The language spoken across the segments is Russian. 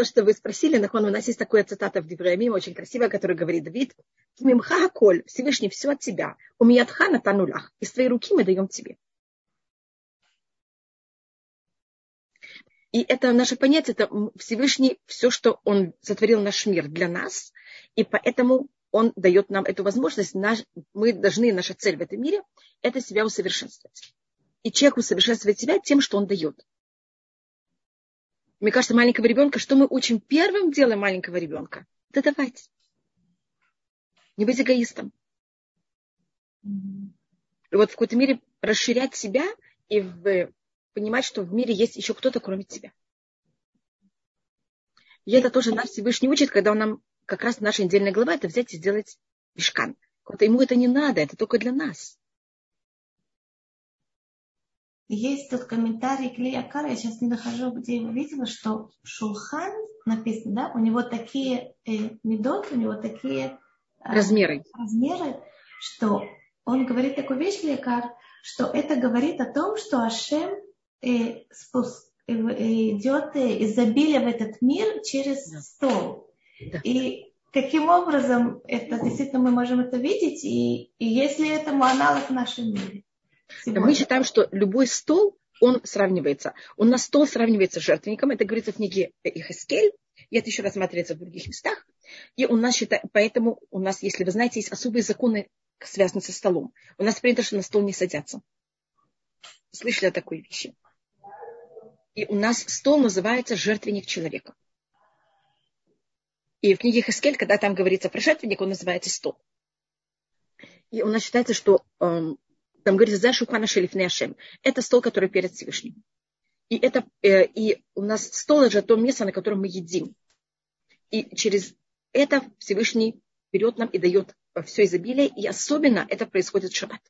то, что вы спросили, Нахон, у нас есть такая цитата в Девреямим, очень красивая, которая говорит, Давид, Мимха Коль, Всевышний все от тебя, у меня тхана танулях, из твоей руки мы даем тебе. И это наше понятие, это Всевышний, все, что Он сотворил наш мир для нас, и поэтому Он дает нам эту возможность, наш, мы должны, наша цель в этом мире, это себя усовершенствовать. И человек усовершенствует себя тем, что он дает. Мне кажется, маленького ребенка, что мы учим первым делом маленького ребенка? Это давать. Не быть эгоистом. И вот в какой-то мере расширять себя и в, понимать, что в мире есть еще кто-то, кроме тебя. И это тоже нас Всевышний учит, когда он нам, как раз наша недельная глава, это взять и сделать мешкан. Ему это не надо, это только для нас. Есть тут комментарий Клея Кара, я сейчас не нахожу, где я видела, что Шулхан написано, да, у него такие э, медот, у него такие э, размеры. размеры, что он говорит такую вещь, Лекар, что это говорит о том, что Ашем э, спуск, э, идет э, изобилие в этот мир через да. стол. Да. И каким образом это действительно мы можем это видеть, и, и если этому аналог в нашем мире. Сегодня. Мы считаем, что любой стол, он сравнивается. У нас стол сравнивается с жертвенником. Это говорится в книге Ихискель. И это еще рассматривается в других местах. И у нас считают, поэтому у нас, если вы знаете, есть особые законы, связанные со столом. У нас принято, что на стол не садятся. Слышали о такой вещи? И у нас стол называется жертвенник человека. И в книге Хаскель, когда там говорится про жертвенник, он называется стол. И у нас считается, что эм, там говорится, за шухана шелифне ашем. Это стол, который перед Всевышним. И, это, э, и у нас стол это то место, на котором мы едим. И через это Всевышний берет нам и дает все изобилие. И особенно это происходит в шаббат.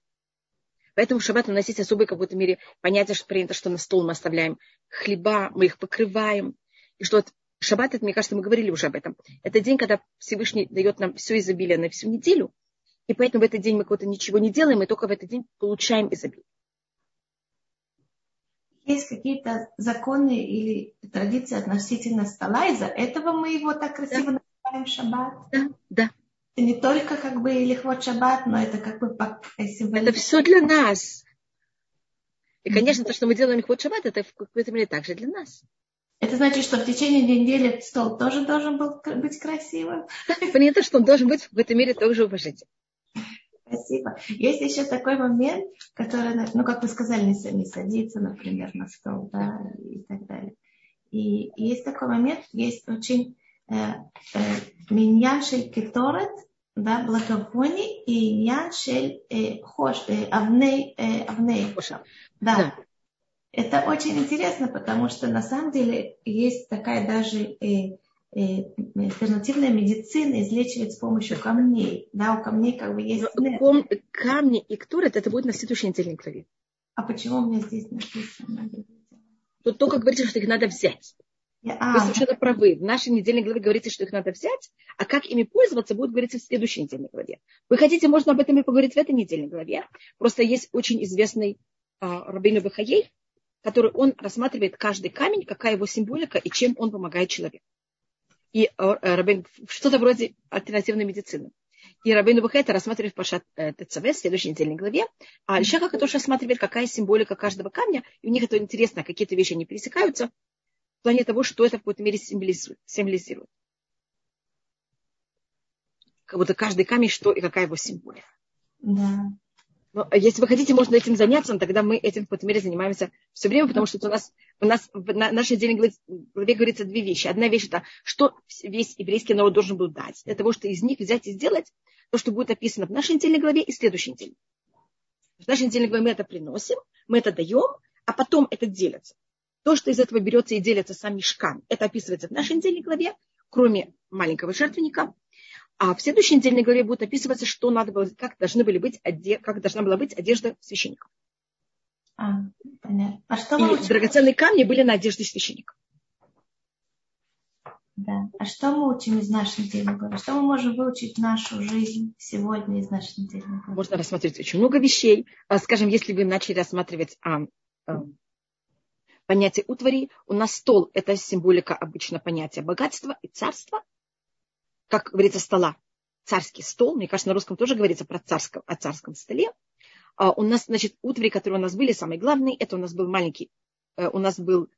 Поэтому в шаббат у нас есть особое в какой-то мере понятие, что принято, что на стол мы оставляем хлеба, мы их покрываем. И что вот шаббат, это, мне кажется, мы говорили уже об этом. Это день, когда Всевышний дает нам все изобилие на всю неделю. И поэтому в этот день мы кого-то ничего не делаем, и только в этот день получаем изобилие. Есть какие-то законы или традиции относительно стола, из-за этого мы его так красиво да. называем шаббат? Да, да. Это не только как бы лихвот шаббат, но это как бы символизм. Это все для нас. И, конечно, то, что мы делаем лихвот шаббат, это в какой-то мере также для нас. Это значит, что в течение недели стол тоже должен был быть красивым? Понятно, что он должен быть в какой-то мере тоже уважительным. Спасибо. Есть еще такой момент, который, ну, как вы сказали, не, садиться, например, на стол, да, и так далее. И, есть такой момент, есть очень э, э, кеторет, да, благовоний и миньян шель э, хош, э, авней, э, авней. Да. да. Это очень интересно, потому что на самом деле есть такая даже Э, альтернативная медицина излечивает с помощью камней. Да, у камней как бы есть... Ком, камни и ктурет, это будет на следующей неделе крови. А почему у меня здесь написано? Тут только говорится, что их надо взять. Я, а, Вы совершенно правы. В нашей недельной главе говорится, что их надо взять, а как ими пользоваться, будет говориться в следующей недельной главе. Вы хотите, можно об этом и поговорить в этой недельной главе. Просто есть очень известный а, Рабейну Бахаей, который он рассматривает каждый камень, какая его символика и чем он помогает человеку и э, Рабин, что-то вроде альтернативной медицины. И Рабейну Бухайта рассматривает Пашат э, ТЦВ в следующей недельной главе. А Альшаха, который рассматривает, какая символика каждого камня. И у них это интересно, какие-то вещи не пересекаются в плане того, что это в какой-то мере символизирует. Как будто каждый камень, что и какая его символика. Да. Но э, если вы хотите, можно этим заняться, но тогда мы этим в какой-то мере занимаемся все время, потому что у нас, у нас в нашей отдельной главе говорится две вещи. Одна вещь это, что весь еврейский народ должен был дать, для того, чтобы из них взять и сделать то, что будет описано в нашей недельной главе и следующей недельной. В нашей недельной главе мы это приносим, мы это даем, а потом это делится. То, что из этого берется и делится сам мешкан, это описывается в нашей недельной главе, кроме маленького жертвенника, а в следующей недельной главе будет описываться, что надо было, как, должны были быть, как должна была быть одежда священников. А, понятно. А что И драгоценные камни были на одежде священников. Да. А что мы учим из нашей недельной главы? Что мы можем выучить в нашу жизнь сегодня из нашей недельной главы? Можно рассмотреть очень много вещей. А, скажем, если вы начали рассматривать а, а, понятие утвари. У нас стол – это символика обычно понятия богатства и царства. Как говорится, стола. Царский стол. Мне кажется, на русском тоже говорится про царском, о царском столе. А у нас, значит, утвари, которые у нас были, самый главный, это у нас был маленький, э, у нас был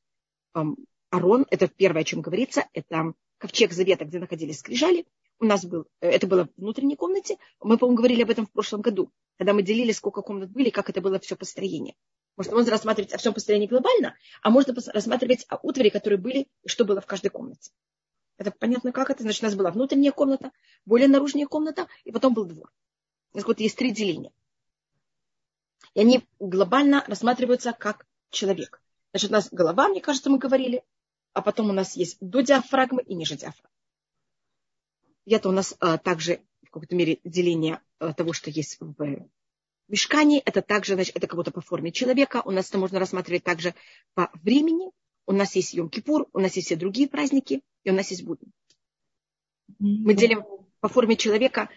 эм, Арон, это первое, о чем говорится, это ковчег завета, где находились скрижали. У нас был, э, это было в внутренней комнате. Мы, по-моему, говорили об этом в прошлом году, когда мы делили, сколько комнат были, как это было все построение. Может, можно рассматривать о всем построении глобально, а можно рассматривать о утвари, которые были, что было в каждой комнате. Это понятно, как это? Значит, у нас была внутренняя комната, более наружная комната, и потом был двор. Нас вот есть три деления. И они глобально рассматриваются как человек. Значит, у нас голова, мне кажется, мы говорили, а потом у нас есть до диафрагмы и ниже диафрагмы. Это у нас а, также в какой-то мере деление а, того, что есть в Мешкане это также, значит, это как будто по форме человека. У нас это можно рассматривать также по времени. У нас есть Йом-Кипур, у нас есть все другие праздники, и у нас есть будни. Мы делим по форме человека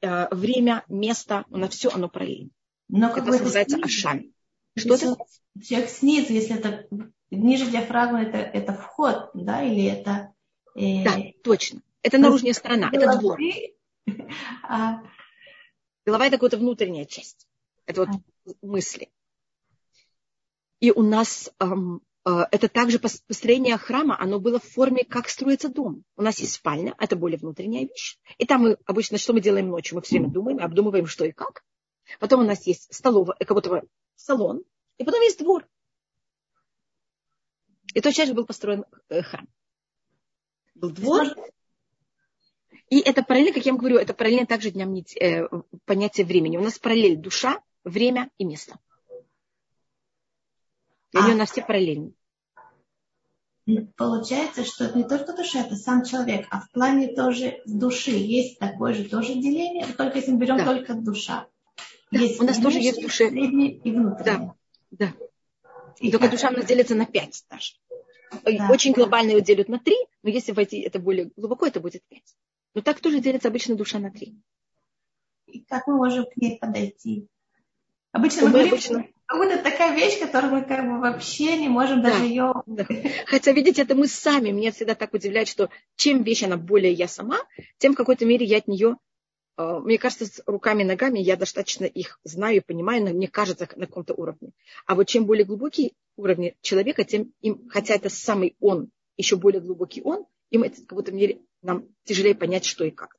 э, время, место, у нас все оно параллельно. Но это называется снизу, ашами. Что это? Человек снизу, если это ниже диафрагмы, это, это вход, да, или это... Э, да, точно. Это наружная сторона, это двор. А... Голова это какая-то внутренняя часть. Это вот мысли. И у нас эм, это также построение храма, оно было в форме, как строится дом. У нас есть спальня, это более внутренняя вещь. И там мы обычно, что мы делаем ночью? Мы все время думаем, обдумываем, что и как. Потом у нас есть столовая, как будто бы салон. И потом есть двор. И точно же был построен э, храм. Был двор, и это параллельно, как я вам говорю, это параллельно также дням э, понятие времени. У нас параллель душа, время и место. И они а. у нас все параллельны. Получается, что это не только душа, это сам человек, а в плане тоже души есть такое же тоже деление, только если мы берем да. только душа. Да, есть у нас тоже есть души. и внутреннее. Да, да. И только душа у нас делится на пять даже. Да. Очень глобально ее делят на три, но если войти это более глубоко, это будет пять. Но так тоже делится обычно душа на три. И как мы можем к ней подойти? Обычно мы, мы говорим, обычно... как будто такая вещь, которую мы как бы вообще не можем да, даже ее... Да. Хотя, видите, это мы сами. Меня всегда так удивляет, что чем вещь она более я сама, тем в какой-то мере я от нее а, мне кажется, с руками и ногами я достаточно их знаю и понимаю, но мне кажется на каком-то уровне. А вот чем более глубокий уровень человека, тем им, хотя это самый он, еще более глубокий он, им это в каком-то мере нам тяжелее понять, что и как.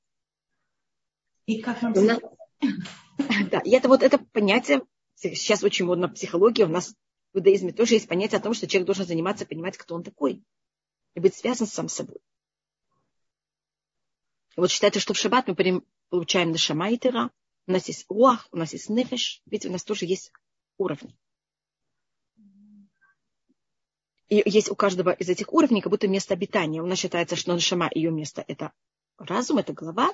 И как нам... Да, и это вот это понятие, сейчас очень модно психология, у нас в иудаизме тоже есть понятие о том, что человек должен заниматься, понимать, кто он такой, и быть связан с сам собой. Вот считается, что в шаббат мы получаем нашама и у нас есть руах, у нас есть нефеш, ведь у нас тоже есть уровни. И есть у каждого из этих уровней как будто место обитания. У нас считается, что нашама ее место это разум, это голова,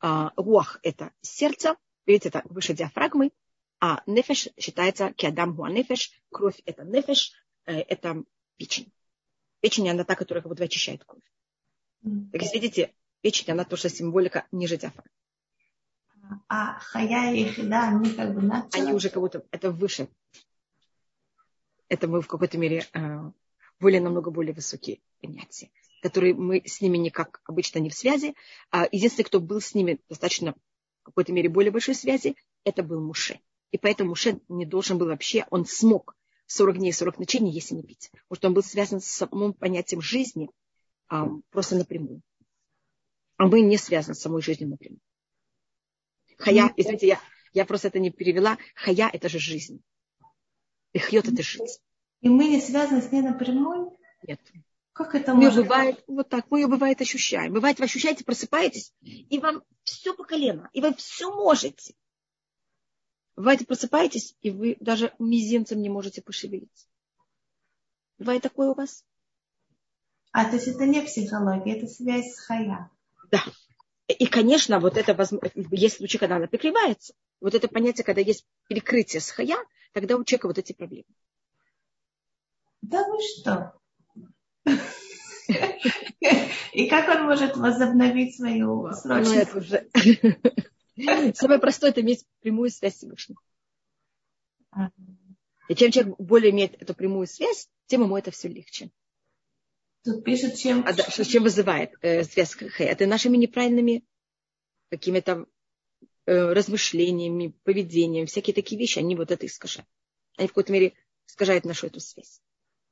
а, руах это сердце, Видите, это выше диафрагмы, а нефеш считается киадам гуа нефеш, кровь это нефеш, э, это печень. Печень, она та, которая как будто очищает кровь. Так, видите, печень, она тоже символика ниже диафрагмы. А хая и хида, они как бы над Они уже как будто, это выше. Это мы в какой-то мере э, более, намного более высокие понятия, которые мы с ними никак обычно не в связи. А единственный, кто был с ними достаточно в какой-то мере более большой связи, это был Муше. И поэтому Муше не должен был вообще, он смог 40 дней, 40 ночей не есть и не пить. Потому что он был связан с самым понятием жизни а, просто напрямую. А мы не связаны с самой жизнью напрямую. Хая, извините, я, я просто это не перевела. Хая – это же жизнь. И хьет – это жизнь. И мы не связаны с ней напрямую? Нет. Как это мы может бывает, вот так, мы ее бывает ощущаем. Бывает, вы ощущаете, просыпаетесь, и вам все по колено, и вы все можете. Бывает, просыпаетесь, и вы даже мизинцем не можете пошевелиться. Бывает такое у вас? А, то есть это не психология, это связь с хая. Да. И, конечно, вот это есть случаи, когда она прикрывается. Вот это понятие, когда есть перекрытие с хая, тогда у человека вот эти проблемы. Да вы что? И как он может возобновить свою ну, уже... Самое простое – это иметь прямую связь с Всевышним. И чем человек более имеет эту прямую связь, тем ему это все легче. Тут пишет, чем... А, да, чем вызывает э, связь хэ? Это нашими неправильными какими-то э, размышлениями, поведением, всякие такие вещи, они вот это искажают. Они в какой-то мере искажают нашу эту связь.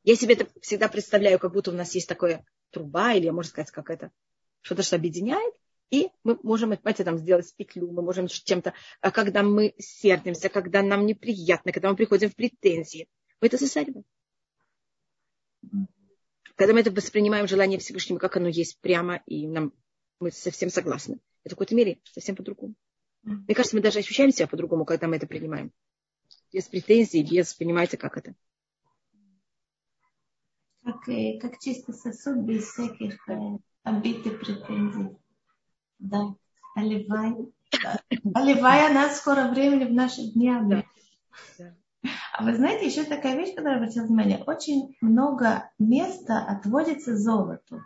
Я себе это всегда представляю, как будто у нас есть такая труба, или, можно сказать, как это, что-то, что объединяет, и мы можем, понимаете, там сделать петлю, мы можем чем-то, а когда мы сердимся, когда нам неприятно, когда мы приходим в претензии, мы это засариваем. Когда мы это воспринимаем желание Всевышнего, как оно есть прямо, и нам, мы совсем согласны. Это в какой-то мере совсем по-другому. Мне кажется, мы даже ощущаем себя по-другому, когда мы это принимаем. Без претензий, без, понимаете, как это. Как, э, как чисто сосуд без всяких э, обидных претензий. Да. Оливай. Оливай она скоро времени в наши дни. Да. да. А вы знаете, еще такая вещь, которая обратила внимание, очень много места отводится золоту.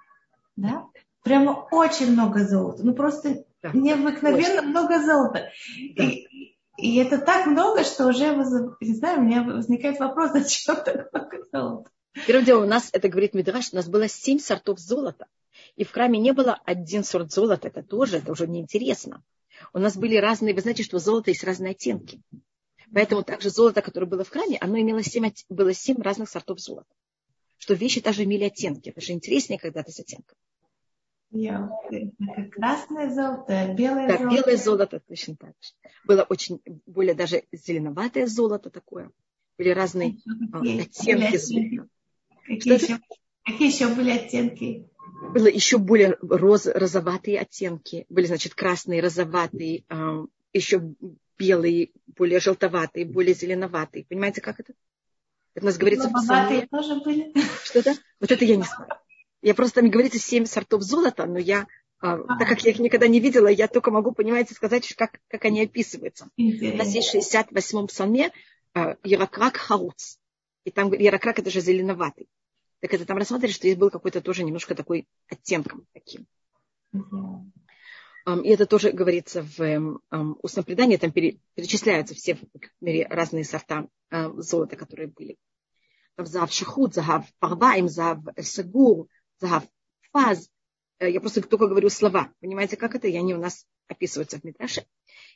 Да? Прямо очень много золота. Ну просто да. необыкновенно очень. много золота. Да. И, и это так много, что уже, не знаю, у меня возникает вопрос, зачем так много золота. Первым делом, у нас, это говорит Мидраш, у нас было семь сортов золота. И в храме не было один сорт золота, это тоже, это уже неинтересно. У нас были разные, вы знаете, что золото есть разные оттенки. Поэтому также золото, которое было в храме, оно имело семь, было семь разных сортов золота. Что вещи также имели оттенки. Это же интереснее, когда ты с оттенком. Красное золото, белое да, золото. белое золото точно так же. Было очень, более даже зеленоватое золото такое. Были разные какие, оттенки золота. Какие еще, какие еще были оттенки? Было еще более роз, розоватые оттенки. Были, значит, красные, розоватые, э, еще белые, более желтоватые, более зеленоватые. Понимаете, как это? Это у нас говорится псалме. тоже были. Что-то? Вот это я не знаю. Я просто, там говорится, семь сортов золота, но я, а, так как я их никогда не видела, я только могу, понимаете, сказать, как, как они описываются. У нас есть в 68-м псалме а, Яракрак Харуц. И там Яракрак это же зеленоватый. Так это там рассматривали, что здесь был какой-то тоже немножко такой оттенком таким. И это тоже говорится в um, устном предании, там перечисляются все в разные сорта золота, которые были. Там зав шахут, загав парваим, зав сагур, загав фаз. Э, я просто только говорю слова. Понимаете, как это? И они у нас описываются в Митраше.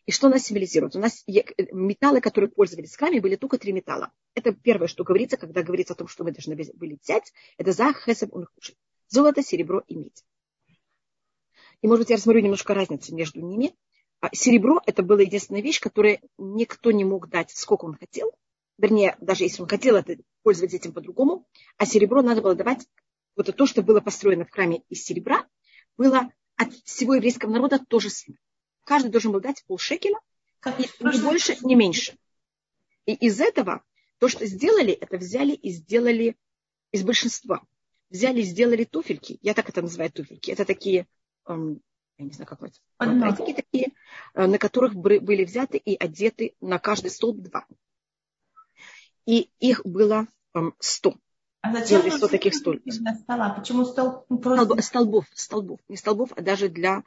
И что нас символизирует? У нас э, металлы, которые пользовались храме, были только три металла. Это первое, что говорится, когда говорится о том, что мы должны были взять. Это зах, хесеб, унхуши. Золото, серебро и медь. И, может быть, я рассмотрю немножко разницу между ними. А серебро – это была единственная вещь, которую никто не мог дать, сколько он хотел. Вернее, даже если он хотел это, пользоваться этим по-другому. А серебро надо было давать, вот то, что было построено в храме из серебра, было от всего еврейского народа тоже самое. Каждый должен был дать полшекеля, как ни, ни больше, ни меньше. И из этого то, что сделали, это взяли и сделали из большинства. Взяли и сделали туфельки. Я так это называю туфельки. Это такие я не знаю, как это, такие, такие, э, на которых были взяты и одеты на каждый столб два. И их было сто. А зачем 100 таких стола? Почему стол? Ну, просто... Столбов, столбов. Не столбов, а даже для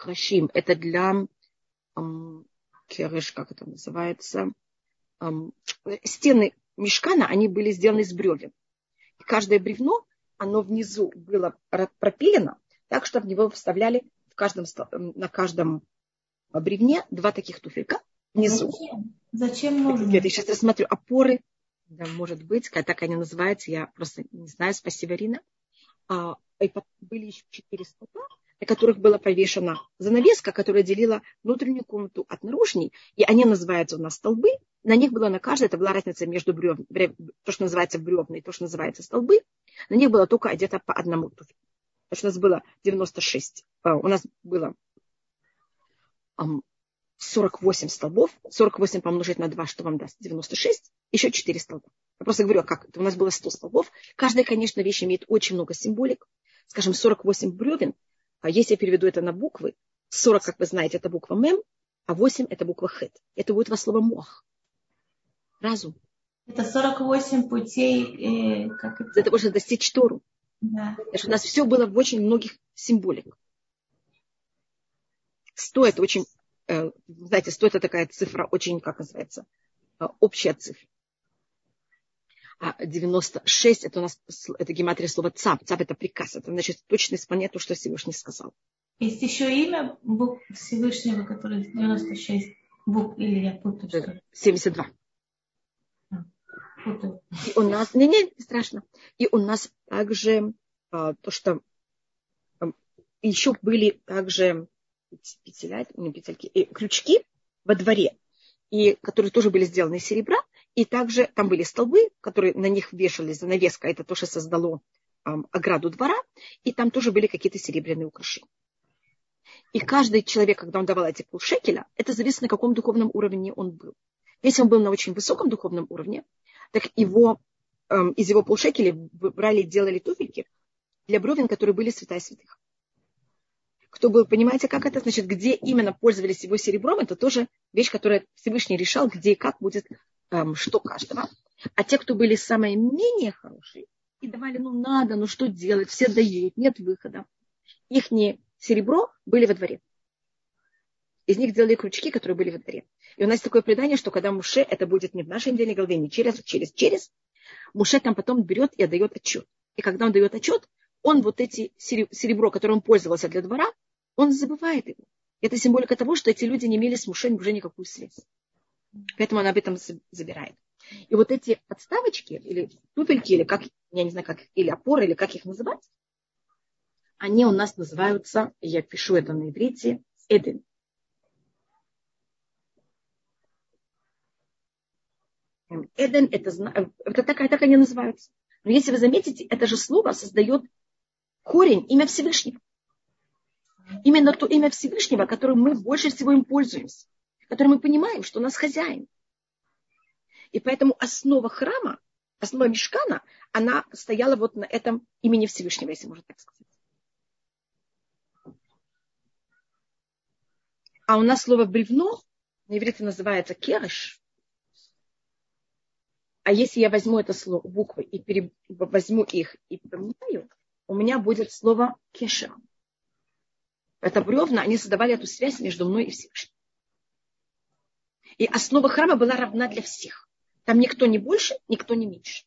крашим. Это для эм, кереш, как это называется, эм, стены мешкана, они были сделаны из бревен. И каждое бревно, оно внизу было пропилено, так что в него вставляли в каждом, на каждом бревне два таких туфелька внизу. Зачем? Зачем нужно? Я сейчас рассмотрю опоры. Да, может быть, так они называются, я просто не знаю, спасибо, Рина. А, и были еще четыре столба, на которых была повешена занавеска, которая делила внутреннюю комнату от наружней, и они называются у нас столбы. На них была на каждой, это была разница между бревн, то, что называется бревна, и то, что называется столбы. На них было только одето по одному туфельку. Значит, у нас было 96. А, у нас было 48 столбов. 48 помножить на 2, что вам даст? 96. Еще 4 столба. Я просто говорю, а как это? У нас было 100 столбов. Каждая, конечно, вещь имеет очень много символик. Скажем, 48 бревен. А если я переведу это на буквы, 40, как вы знаете, это буква Мем, а 8 это буква Хет. Это будет во слово Мох. Разум. Это 48 путей, э, как это? Для того, чтобы достичь Тору. Да. Потому что у нас все было в очень многих символиках. Сто это очень, э, знаете, сто это такая цифра очень, как называется, э, общая цифра. А 96 это у нас это гематрия слова цап. Цап это приказ. Это значит точно исполнять то, что Всевышний сказал. Есть еще имя букв Всевышнего, которое 96 букв, или я путаю, что ли? 72. А, путаю. И у нас, не, не, не страшно. И у нас также а, то, что а, еще были также петеля, не петельки, и крючки во дворе, и, которые тоже были сделаны из серебра, и также там были столбы, которые на них вешали занавеска, это то, что создало эм, ограду двора, и там тоже были какие-то серебряные украшения. И каждый человек, когда он давал эти полшекеля, это зависит на каком духовном уровне он был. Если он был на очень высоком духовном уровне, так его, эм, из его полшекеля брали и делали туфельки для бровин, которые были святая святых. Кто был, понимаете, как это? Значит, где именно пользовались его серебром, это тоже вещь, которая Всевышний решал, где и как будет что каждого. А те, кто были самые менее хорошие, и давали, ну надо, ну что делать, все дают, нет выхода. Их серебро были во дворе. Из них делали крючки, которые были во дворе. И у нас такое предание, что когда Муше, это будет не в нашей недельной голове, не через, через, через, Муше там потом берет и отдает отчет. И когда он дает отчет, он вот эти серебро, которым он пользовался для двора, он забывает его. Это символика того, что эти люди не имели с Муше уже никакую связь. Поэтому он об этом забирает. И вот эти подставочки, или туфельки, или как, я не знаю, как, или опоры, или как их называть, они у нас называются, я пишу это на иврите, Эден. Эден, это, это так, так они называются. Но если вы заметите, это же слово создает корень, имя Всевышнего. Именно то имя Всевышнего, которым мы больше всего им пользуемся, которым мы понимаем, что у нас хозяин. И поэтому основа храма, основа мешкана, она стояла вот на этом имени Всевышнего, если можно так сказать. А у нас слово бревно на иврите называется кереш. А если я возьму это слово, буквы, и пере, возьму их и поменяю, у меня будет слово кешер. Это бревна, они создавали эту связь между мной и Всевышним. И основа храма была равна для всех. Там никто не больше, никто не меньше.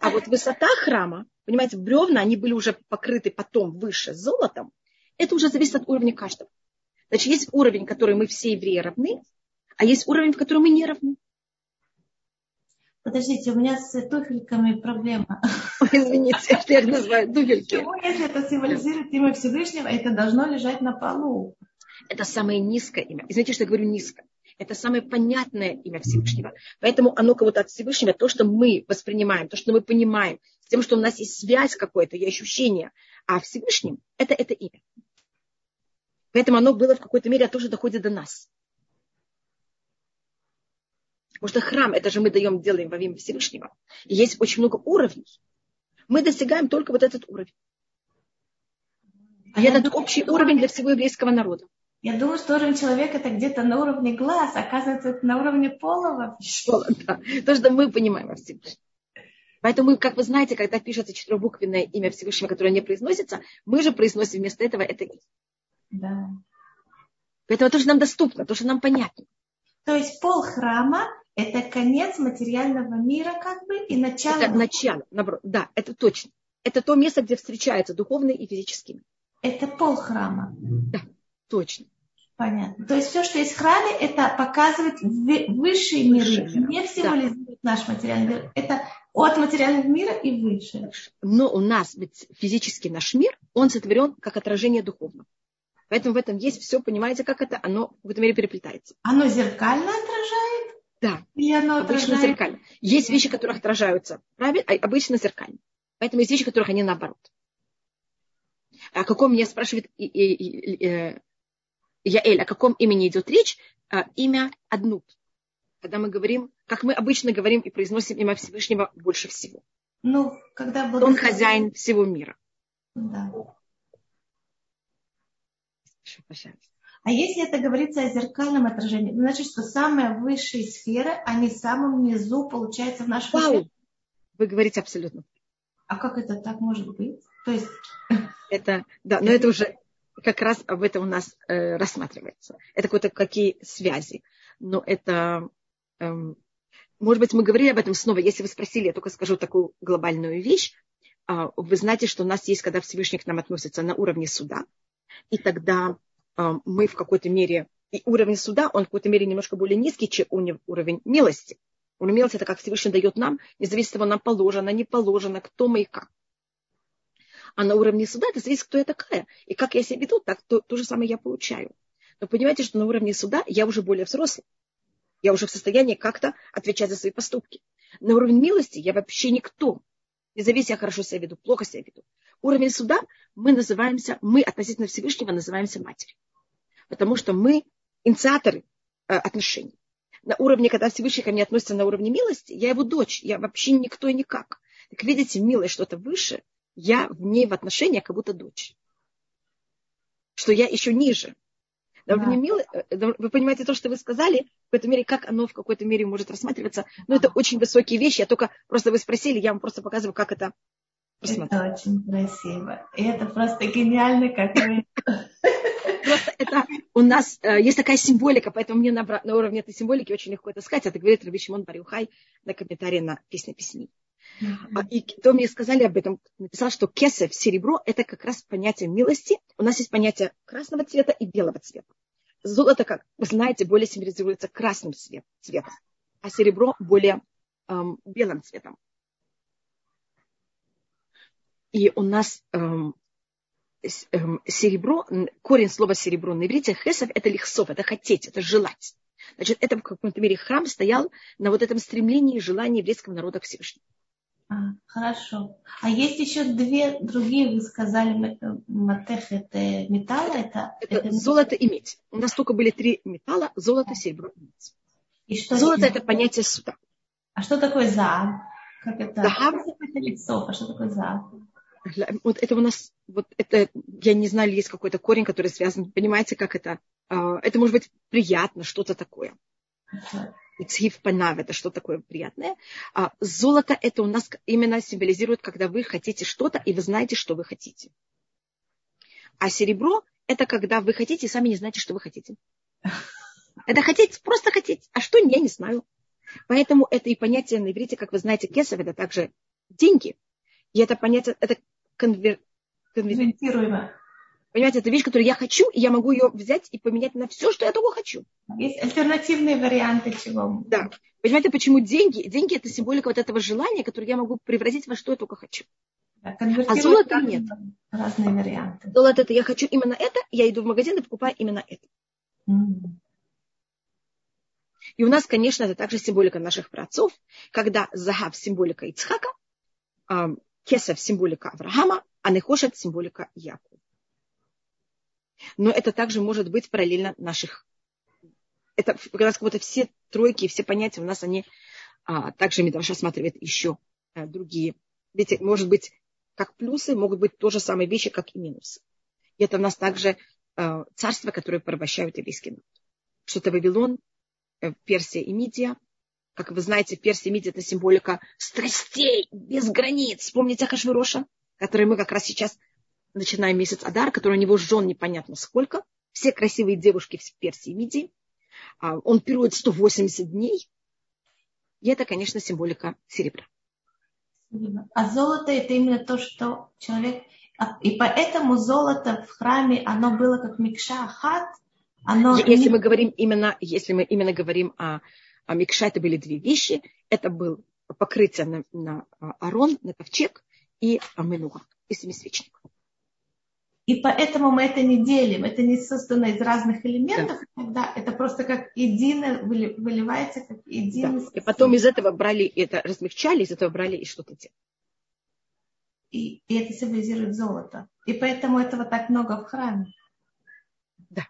А вот высота храма, понимаете, бревна, они были уже покрыты потом выше золотом. Это уже зависит от уровня каждого. Значит, есть уровень, в который мы все евреи равны, а есть уровень, в котором мы не равны. Подождите, у меня с туфельками проблема. Извините, что я их называю туфельки. Почему, если это символизирует имя Всевышнего, это должно лежать на полу? Это самое низкое имя. Извините, что я говорю низко. Это самое понятное имя Всевышнего. Поэтому оно кого-то от Всевышнего, то, что мы воспринимаем, то, что мы понимаем, с тем, что у нас есть связь какая-то и ощущение, а Всевышним это это имя. Поэтому оно было в какой-то мере, тоже доходит до нас. Потому что храм, это же мы даем, делаем во имя Всевышнего. И есть очень много уровней. Мы достигаем только вот этот уровень. А этот общий уровень для всего еврейского народа. Я думаю, что уровень человека это где-то на уровне глаз, оказывается, это на уровне пола вообще. Да. То, что мы понимаем во Всевышнем. Поэтому, как вы знаете, когда пишется четырехбуквенное имя Всевышнего, которое не произносится, мы же произносим вместо этого это имя. Да. Поэтому то, что нам доступно, то, что нам понятно. То есть пол храма это конец материального мира, как бы, и начало. Это начало, наоборот. Да, это точно. Это то место, где встречаются духовные и физические. Это пол храма. Да, точно. Понятно. То есть все, что есть в храме, это показывает высшие миры, мир. не символизирует да. наш материальный мир. Это от материального мира и выше. Но у нас ведь физический наш мир, он сотворен как отражение духовного. Поэтому в этом есть все, понимаете, как это, оно в какой-то мере переплетается. Оно зеркально отражает? Да. Или оно обычно отражает... зеркально. Есть вещи, которые отражаются, правильно? А обычно зеркально. Поэтому есть вещи, которых они наоборот. О каком меня спрашивает и, и, и, э, Яэль, о каком имени идет речь? А, имя Аднут. Когда мы говорим, как мы обычно говорим и произносим имя Всевышнего больше всего. Ну, когда был... Он хозяин всего мира. Да. Пожалуйста. А если это говорится о зеркальном отражении, значит, что самые высшие сферы, они в самом низу, получается, в нашем Вау! Сфере? Вы говорите абсолютно. А как это так может быть? То есть... Это, да, но это уже как раз об этом у нас э, рассматривается. Это какие-то какие связи. Но это... Эм, может быть, мы говорили об этом снова. Если вы спросили, я только скажу такую глобальную вещь. А, вы знаете, что у нас есть, когда Всевышний к нам относится на уровне суда, и тогда а, мы в какой-то мере, и уровень суда, он в какой-то мере немножко более низкий, чем уровень милости. Уровень милости – это как Всевышний дает нам, независимо нам положено, не положено, кто мы и как. А на уровне суда это зависит, кто я такая. И как я себя веду, так то, то же самое я получаю. Но понимаете, что на уровне суда я уже более взрослый. Я уже в состоянии как-то отвечать за свои поступки. На уровне милости я вообще никто. Независимо, я хорошо себя веду, плохо себя веду. Уровень суда мы называемся, мы относительно Всевышнего называемся матерью. Потому что мы инициаторы э, отношений. На уровне, когда Всевышний ко мне относится на уровне милости, я его дочь, я вообще никто и никак. Так видите, милость что-то выше, я в ней в отношениях как будто дочь. Что я еще ниже. Да. Мил... Э, вы понимаете то, что вы сказали, в какой-то мере, как оно в какой-то мере может рассматриваться. Но это очень высокие вещи. Я только просто вы спросили, я вам просто показываю, как это Это очень красиво. И это просто гениально, как вы... Просто это у нас э, есть такая символика, поэтому мне на, уровне этой символики очень легко это сказать. Это говорит Раби Шимон Барюхай на комментарии на песне песни. Mm-hmm. И кто мне сказали об этом, написал, что кесев, серебро, это как раз понятие милости. У нас есть понятие красного цвета и белого цвета. Золото, как вы знаете, более символизируется красным цветом, а серебро более эм, белым цветом. И у нас эм, эм, серебро, корень слова серебро на иврите, хесов, это лихсов, это хотеть, это желать. Значит, это в каком-то мере храм стоял на вот этом стремлении и желании еврейского народа к Всевышнему. А, хорошо. А есть еще две другие, вы сказали, матех это металл, это, это, это золото и медь. У нас только были три металла, золото, серебро и медь. И что золото это понятие суда. А что такое за? Как это? Захар? Это лицо, а что такое за? Вот это у нас, вот это, я не знаю, есть какой-то корень, который связан, понимаете, как это? А, это может быть приятно, что-то такое. Цхив панав, это что такое приятное. А золото это у нас именно символизирует, когда вы хотите что-то, и вы знаете, что вы хотите. А серебро это когда вы хотите и сами не знаете, что вы хотите. Это хотеть, просто хотеть. А что, я не знаю. Поэтому это и понятие на иврите, как вы знаете, кесов, это также деньги. И это понятие, это конвер... конвертируемо. Понимаете, это вещь, которую я хочу, и я могу ее взять и поменять на все, что я только хочу. Есть альтернативные варианты чего. Да. Понимаете, почему деньги? Деньги это символика вот этого желания, которое я могу превратить во что я только хочу. Да, а золото нет. Разные варианты. Золото это я хочу именно это, я иду в магазин и покупаю именно это. Mm. И у нас, конечно, это также символика наших праотцов, когда Захав символика Ицхака, Кесов символика Авраама, а Нехошет символика Якова но это также может быть параллельно наших. Это как раз как будто все тройки, все понятия у нас, они а, также Мидраш рассматривает еще а, другие. Видите, может быть, как плюсы, могут быть то же самые вещи, как и минусы. И это у нас также а, царство, которое порабощают еврейский народ. Что-то Вавилон, э, Персия и Мидия. Как вы знаете, Персия и Мидия – это символика страстей без границ. Вспомните Ахашвироша, который мы как раз сейчас начиная месяц Адар, который у него жен непонятно сколько, все красивые девушки в Персии и Мидии. А, он пирует 180 дней. И это, конечно, символика серебра. А золото это именно то, что человек... А, и поэтому золото в храме, оно было как микша хат. Оно... Если мы говорим именно, если мы именно говорим о, о микша, это были две вещи. Это был покрытие на, на арон, на ковчег и аминуха, и семисвечник. И поэтому мы это не делим. Это не создано из разных элементов, да. тогда это просто как единое выливается, как единый. Да. И потом из этого брали это, размягчали, из этого брали и что-то делали. И, и это символизирует золото. И поэтому этого так много в храме. Да.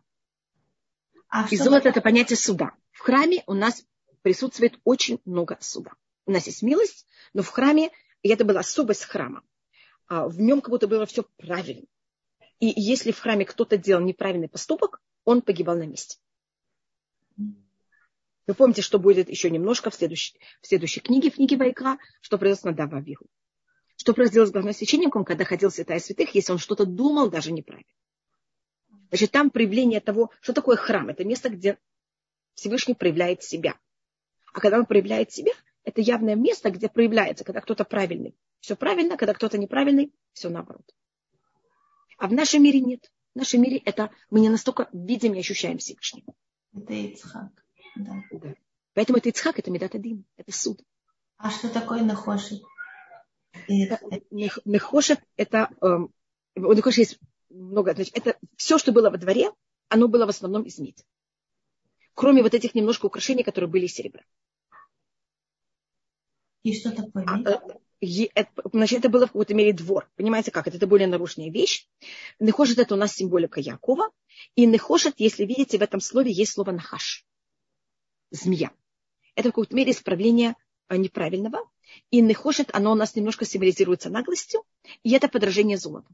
А и золото это понятие суда. В храме у нас присутствует очень много суда. У нас есть милость, но в храме, и это была особость храма, а в нем как будто было все правильно. И если в храме кто-то делал неправильный поступок, он погибал на месте. Вы помните, что будет еще немножко в следующей, в следующей книге, в книге Вайкра, что произошло с Надава Авигу. Что произошло с главным священником, когда ходил святая святых, если он что-то думал даже неправильно. Значит, там проявление того, что такое храм. Это место, где Всевышний проявляет себя. А когда он проявляет себя, это явное место, где проявляется, когда кто-то правильный. Все правильно, когда кто-то неправильный, все наоборот. А в нашем мире нет. В нашем мире это мы не настолько видим и ощущаем Всевышнего. Это Ицхак. Да. да. Поэтому это Ицхак, это Медат Адин, это суд. А что такое Нахошет? Нехошет это, эм, у Нехошет есть много, значит, это все, что было во дворе, оно было в основном из меди. Кроме вот этих немножко украшений, которые были из серебра. И что такое медь? Значит, это было в какой-то мере двор. Понимаете как? Это, это более нарушенная вещь. Нехошет это у нас символика Якова. И нехошет, если видите, в этом слове есть слово нахаш. Змея. Это в какой-то мере исправление а, неправильного. И нехошет, оно у нас немножко символизируется наглостью. И это подражение золота.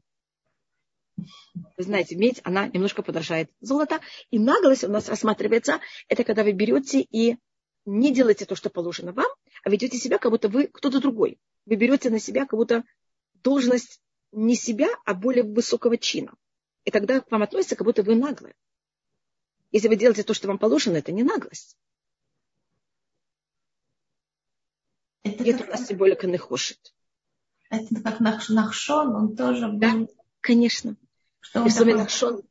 Вы знаете, медь, она немножко подражает золото. И наглость у нас рассматривается, это когда вы берете и не делаете то, что положено вам, а ведете себя, как будто вы кто-то другой. Вы берете на себя как будто должность не себя, а более высокого чина. И тогда к вам относится, как будто вы наглые. Если вы делаете то, что вам положено, это не наглость. Это Нет как... у нас символика нехошит. Это как Нахшон, он тоже был... Да, конечно. Что он такой... Нахшон,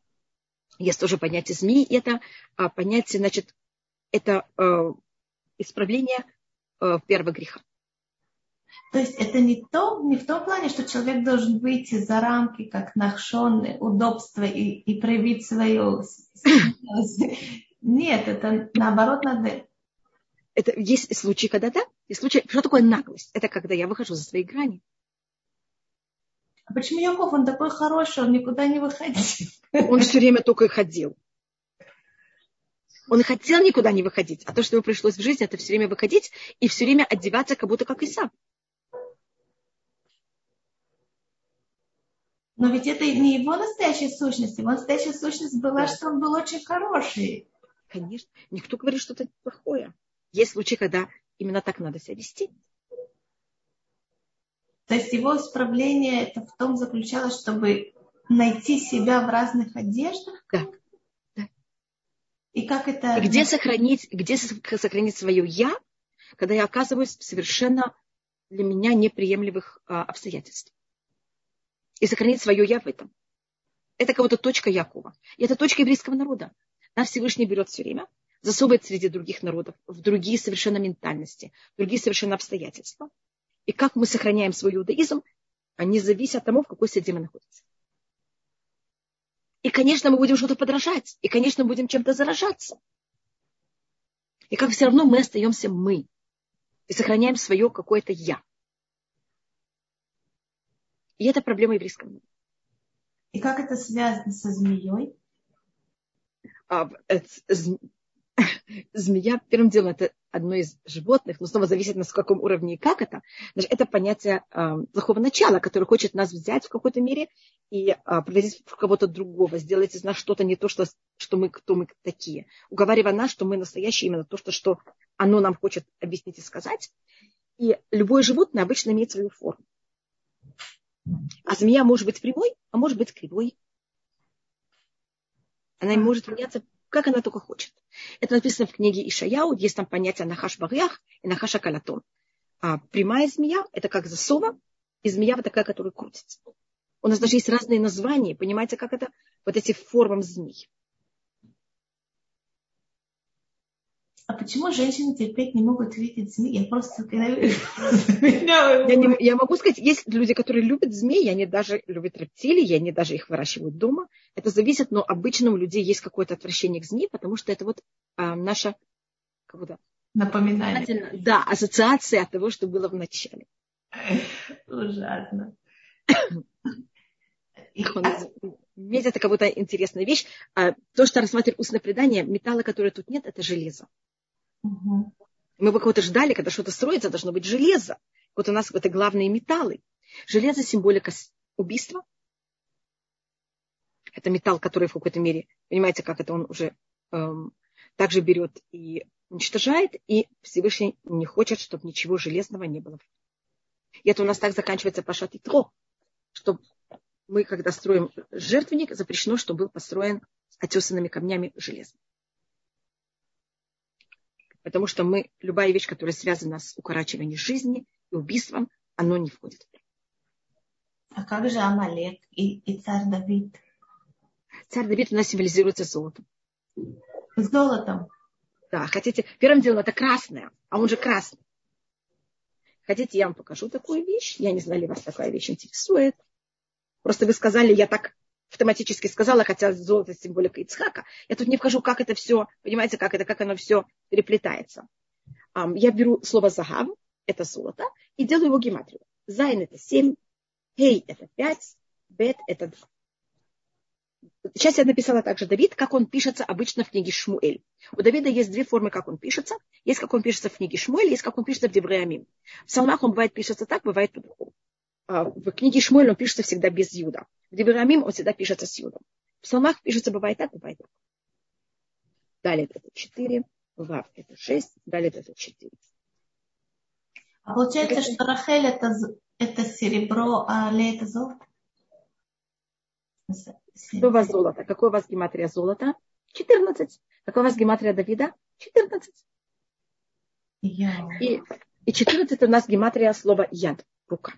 есть тоже понятие змеи, это а, понятие, значит, это а, исправление первого греха. То есть это не, то, не в том плане, что человек должен выйти за рамки, как нахшон, удобство и, и проявить свою... Нет, это наоборот надо это есть случаи, когда да, есть случаи, что такое наглость? Это когда я выхожу за свои грани. А почему Яков, он такой хороший, он никуда не выходил? Он все время только и ходил. Он и хотел никуда не выходить, а то, что ему пришлось в жизни, это все время выходить и все время одеваться, как будто как Исав. Но ведь это не его настоящая сущность. Его настоящая сущность была, да. что он был очень хороший. Конечно. Никто говорит что-то плохое. Есть случаи, когда именно так надо себя вести. То есть его исправление это в том заключалось, чтобы найти себя в разных одеждах? Да. да. И как это... Где сохранить, где сохранить свое я, когда я оказываюсь в совершенно для меня неприемлемых а, обстоятельств. И сохранить свое я в этом. Это будто точка Якова. И это точка еврейского народа. Нас Всевышний берет все время засовывает среди других народов, в другие совершенно ментальности, в другие совершенно обстоятельства. И как мы сохраняем свой иудаизм, они зависят от того, в какой среде мы находимся. И, конечно, мы будем что-то подражать. И, конечно, будем чем-то заражаться. И как все равно мы остаемся мы. И сохраняем свое какое-то я. И это проблема еврейского народа. И как это связано со змеей? А, змея, первым делом, это одно из животных, но снова зависит на каком уровне и как это. Значит, это понятие э, плохого начала, которое хочет нас взять в какой-то мере и э, превратить в кого-то другого, сделать из нас что-то не то, что, что мы, кто мы такие. Уговаривая нас, что мы настоящие, именно то, что, что оно нам хочет объяснить и сказать. И любое животное обычно имеет свою форму. А змея может быть прямой, а может быть кривой. Она может меняться как она только хочет. Это написано в книге Ишаяу, есть там понятие нахаш барях и нахаша калатон. А прямая змея – это как засова, и змея вот такая, которая крутится. У нас даже есть разные названия, понимаете, как это? Вот эти формы змей. А почему женщины терпеть не могут видеть змеи? Я просто... Я, не, я могу сказать, есть люди, которые любят змеи, они даже любят рептилии, они даже их выращивают дома. Это зависит, но обычно у людей есть какое-то отвращение к змеи, потому что это вот а, наша как будто, Напоминание. Да, ассоциация от того, что было в начале. Ужасно. Медь это как будто интересная вещь. А то, что рассматривает устное предание, металла, который тут нет, это железо. Угу. Мы бы кого-то ждали, когда что-то строится, должно быть железо. Вот у нас это главные металлы. Железо – символика убийства. Это металл, который в какой-то мере, понимаете, как это он уже эм, также берет и уничтожает, и Всевышний не хочет, чтобы ничего железного не было. И это у нас так заканчивается Пашат Итро, что мы, когда строим жертвенник, запрещено, чтобы был построен отесанными камнями железом. Потому что мы, любая вещь, которая связана с укорачиванием жизни и убийством, оно не входит. А как же Амалек и, и царь Давид? Царь Давид у нас символизируется золотом. Золотом? Да, хотите, первым делом это красное, а он же красный. Хотите, я вам покажу такую вещь? Я не знаю, ли вас такая вещь интересует. Просто вы сказали, я так автоматически сказала, хотя золото символика Ицхака. Я тут не вхожу, как это все, понимаете, как это, как оно все переплетается. Я беру слово загав, это золото, и делаю его гематрию. Зайн это 7, хей это 5, бет это 2. Сейчас я написала также Давид, как он пишется обычно в книге Шмуэль. У Давида есть две формы, как он пишется. Есть, как он пишется в книге Шмуэль, есть, как он пишется в Девреамим. В псалмах он бывает пишется так, бывает по-другому. А, в книге Шмуэль он пишется всегда без Юда. В Девреамим он всегда пишется с Юдом. В псалмах пишется бывает так, бывает так. Далее это 4, Вав это 6, далее это 4. А получается, что Рахель это, это серебро, а Ле это золото? Что у вас золото? Какой у вас гематрия золота? 14. Какой у вас гематрия Давида? 14. Я. И, и 14 у нас гематрия слова яд, рука.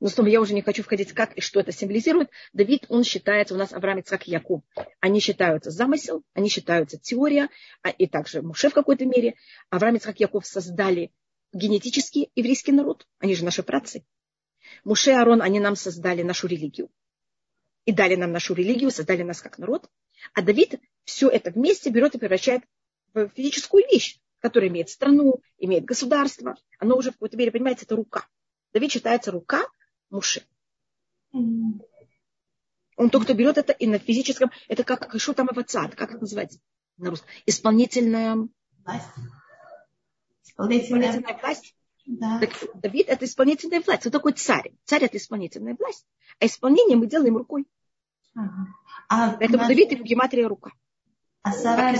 Но снова я уже не хочу входить, как и что это символизирует. Давид, он считается у нас Авраам, Ицхак Якуб. Они считаются замысел, они считаются теория, а и также Муше в какой-то мере. Авраам, Ицхак Якуб создали генетически еврейский народ. Они же наши працы. Муше и Арон, они нам создали нашу религию и дали нам нашу религию, создали нас как народ. А Давид все это вместе берет и превращает в физическую вещь, которая имеет страну, имеет государство. Оно уже в какой-то мере, понимаете, это рука. Давид считается рука Муши. Он тот, кто берет это и на физическом, это как, что там авацат, как это называется на русском? Исполнительная власть. Исполнительная, Исполнительная власть. Да. Так Давид это исполнительная власть. Кто такой царь? Царь это исполнительная власть. А исполнение мы делаем рукой. Ага. А Поэтому Давид и гематрия рука. А Сара,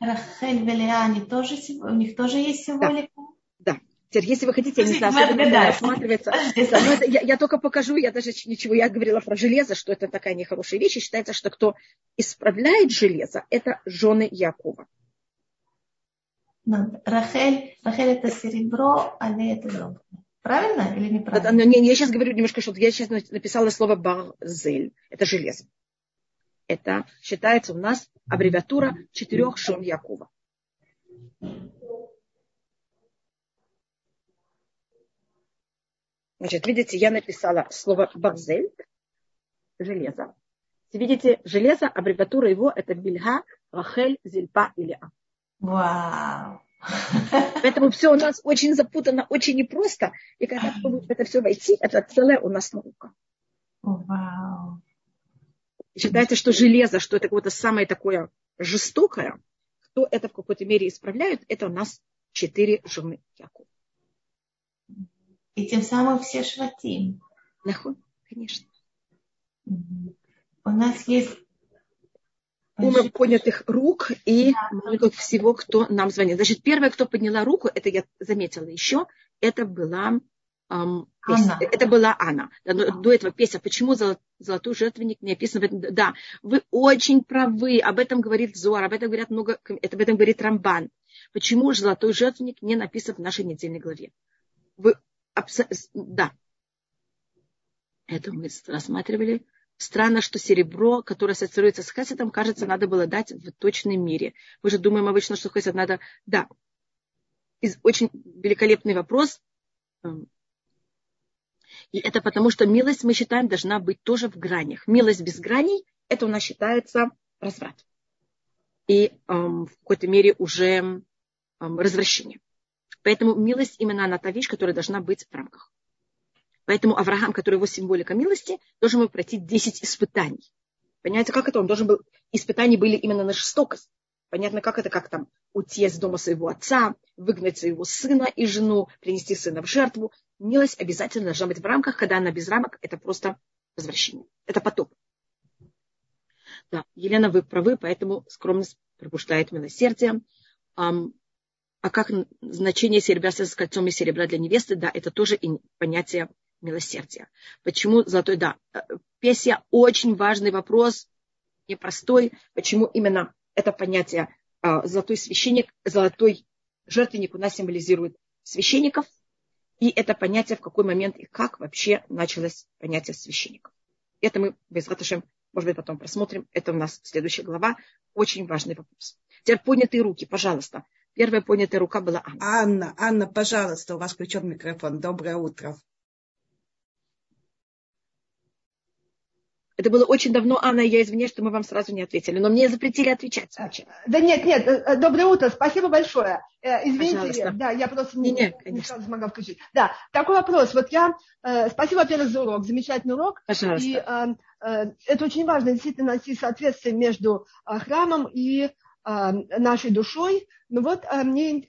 Рахель, Велия, они тоже, у них тоже есть символика? Да. да. Теперь, если вы хотите, я не знаю, особенно это рассматривается. Да, я, я только покажу, я даже ничего, я говорила про железо, что это такая нехорошая вещь. И считается, что кто исправляет железо, это жены Якова. Рахель, Рахель это серебро, а не это золото. Правильно или неправильно? Да, не, я сейчас говорю немножко что Я сейчас написала слово барзель. Это железо. Это считается у нас аббревиатура четырех шон Якова. Значит, видите, я написала слово барзель, железо. Видите, железо, аббревиатура его это бильга, рахель, зильпа или а. Вау. Поэтому все у нас очень запутано, очень непросто. И когда в это все войти, это целая у нас наука. Вау. Считается, что железо, что это какое-то самое такое жестокое, кто это в какой-то мере исправляет, это у нас четыре жены Якова. И тем самым все шватим. Нахуй, конечно. У нас есть умом понятых рук и много всего, кто нам звонит. Значит, первая, кто подняла руку, это я заметила еще, это была эм, Анна. Это была Анна. До, до этого песня. Почему золотой жертвенник не описан? Да, вы очень правы. Об этом говорит Зор, об этом говорят много, это, об этом говорит Рамбан. Почему золотой жертвенник не написан в нашей недельной главе? Вы, да. Это мы рассматривали Странно, что серебро, которое ассоциируется с хесетом, кажется, надо было дать в точной мере. Мы же думаем обычно, что хесед надо... Да, Из, очень великолепный вопрос. Эм, и это потому, что милость, мы считаем, должна быть тоже в гранях. Милость без граней, это у нас считается разврат. И эм, в какой-то мере уже эм, развращение. Поэтому милость именно она та вещь, которая должна быть в рамках. Поэтому Авраам, который его символика милости, должен был пройти 10 испытаний. Понимаете, как это? Он должен был... Испытания были именно на жестокость. Понятно, как это, как там уйти из дома своего отца, выгнать своего сына и жену, принести сына в жертву. Милость обязательно должна быть в рамках, когда она без рамок, это просто возвращение. Это потоп. Да, Елена, вы правы, поэтому скромность пробуждает милосердие. А как значение серебра с кольцом и серебра для невесты? Да, это тоже понятие милосердия. Почему золотой? Да, э, Песия очень важный вопрос, непростой. Почему именно это понятие а, золотой священник, золотой жертвенник у нас символизирует священников, и это понятие, в какой момент и как вообще началось понятие священников. Это мы, без раташем, может быть, потом просмотрим. Это у нас следующая глава. Очень важный вопрос. Теперь поднятые руки, пожалуйста. Первая поднятая рука была Анна. Анна, Анна, пожалуйста, у вас включен микрофон. Доброе утро. Это было очень давно, Анна, я извиняюсь, что мы вам сразу не ответили, но мне запретили отвечать. Да нет, нет, э, э, доброе утро, спасибо большое. Э, извините, Пожалуйста. да, я просто не, не, не, не сразу смогла включить. Да, такой вопрос. Вот я, спасибо, во-первых, за урок, замечательный урок. Пожалуйста. И это очень важно, действительно, найти соответствие между храмом и нашей душой. Ну вот мне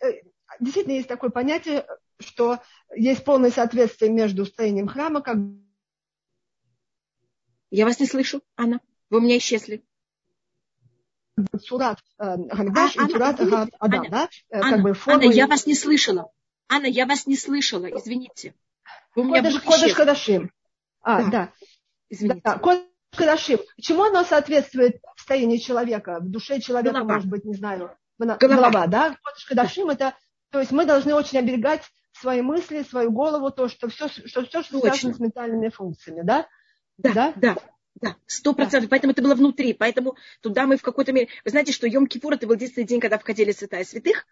действительно есть такое понятие, что есть полное соответствие между строением храма, как я вас не слышу, Анна. Вы у меня исчезли. Сурат Гамдаш и Сурат Адам, да? Анна, Анна, я вас не слышала. Анна, я вас не слышала, извините. Вы у меня Кодыш, Кодыш Кадашим. А, да. да. Извините. Да, Кодыш Кадашим. Чему оно соответствует в состоянии человека, в душе человека, голова. может быть, не знаю. Голова, голова да? Кадашим да. это, то есть мы должны очень оберегать свои мысли, свою голову, то, что все, что, все, что связано с ментальными функциями, да? Да, да, да. сто процентов. Поэтому это было внутри. Поэтому туда мы в какой-то мере... Вы знаете, что Йом Кипур это был единственный день, когда входили святая святых.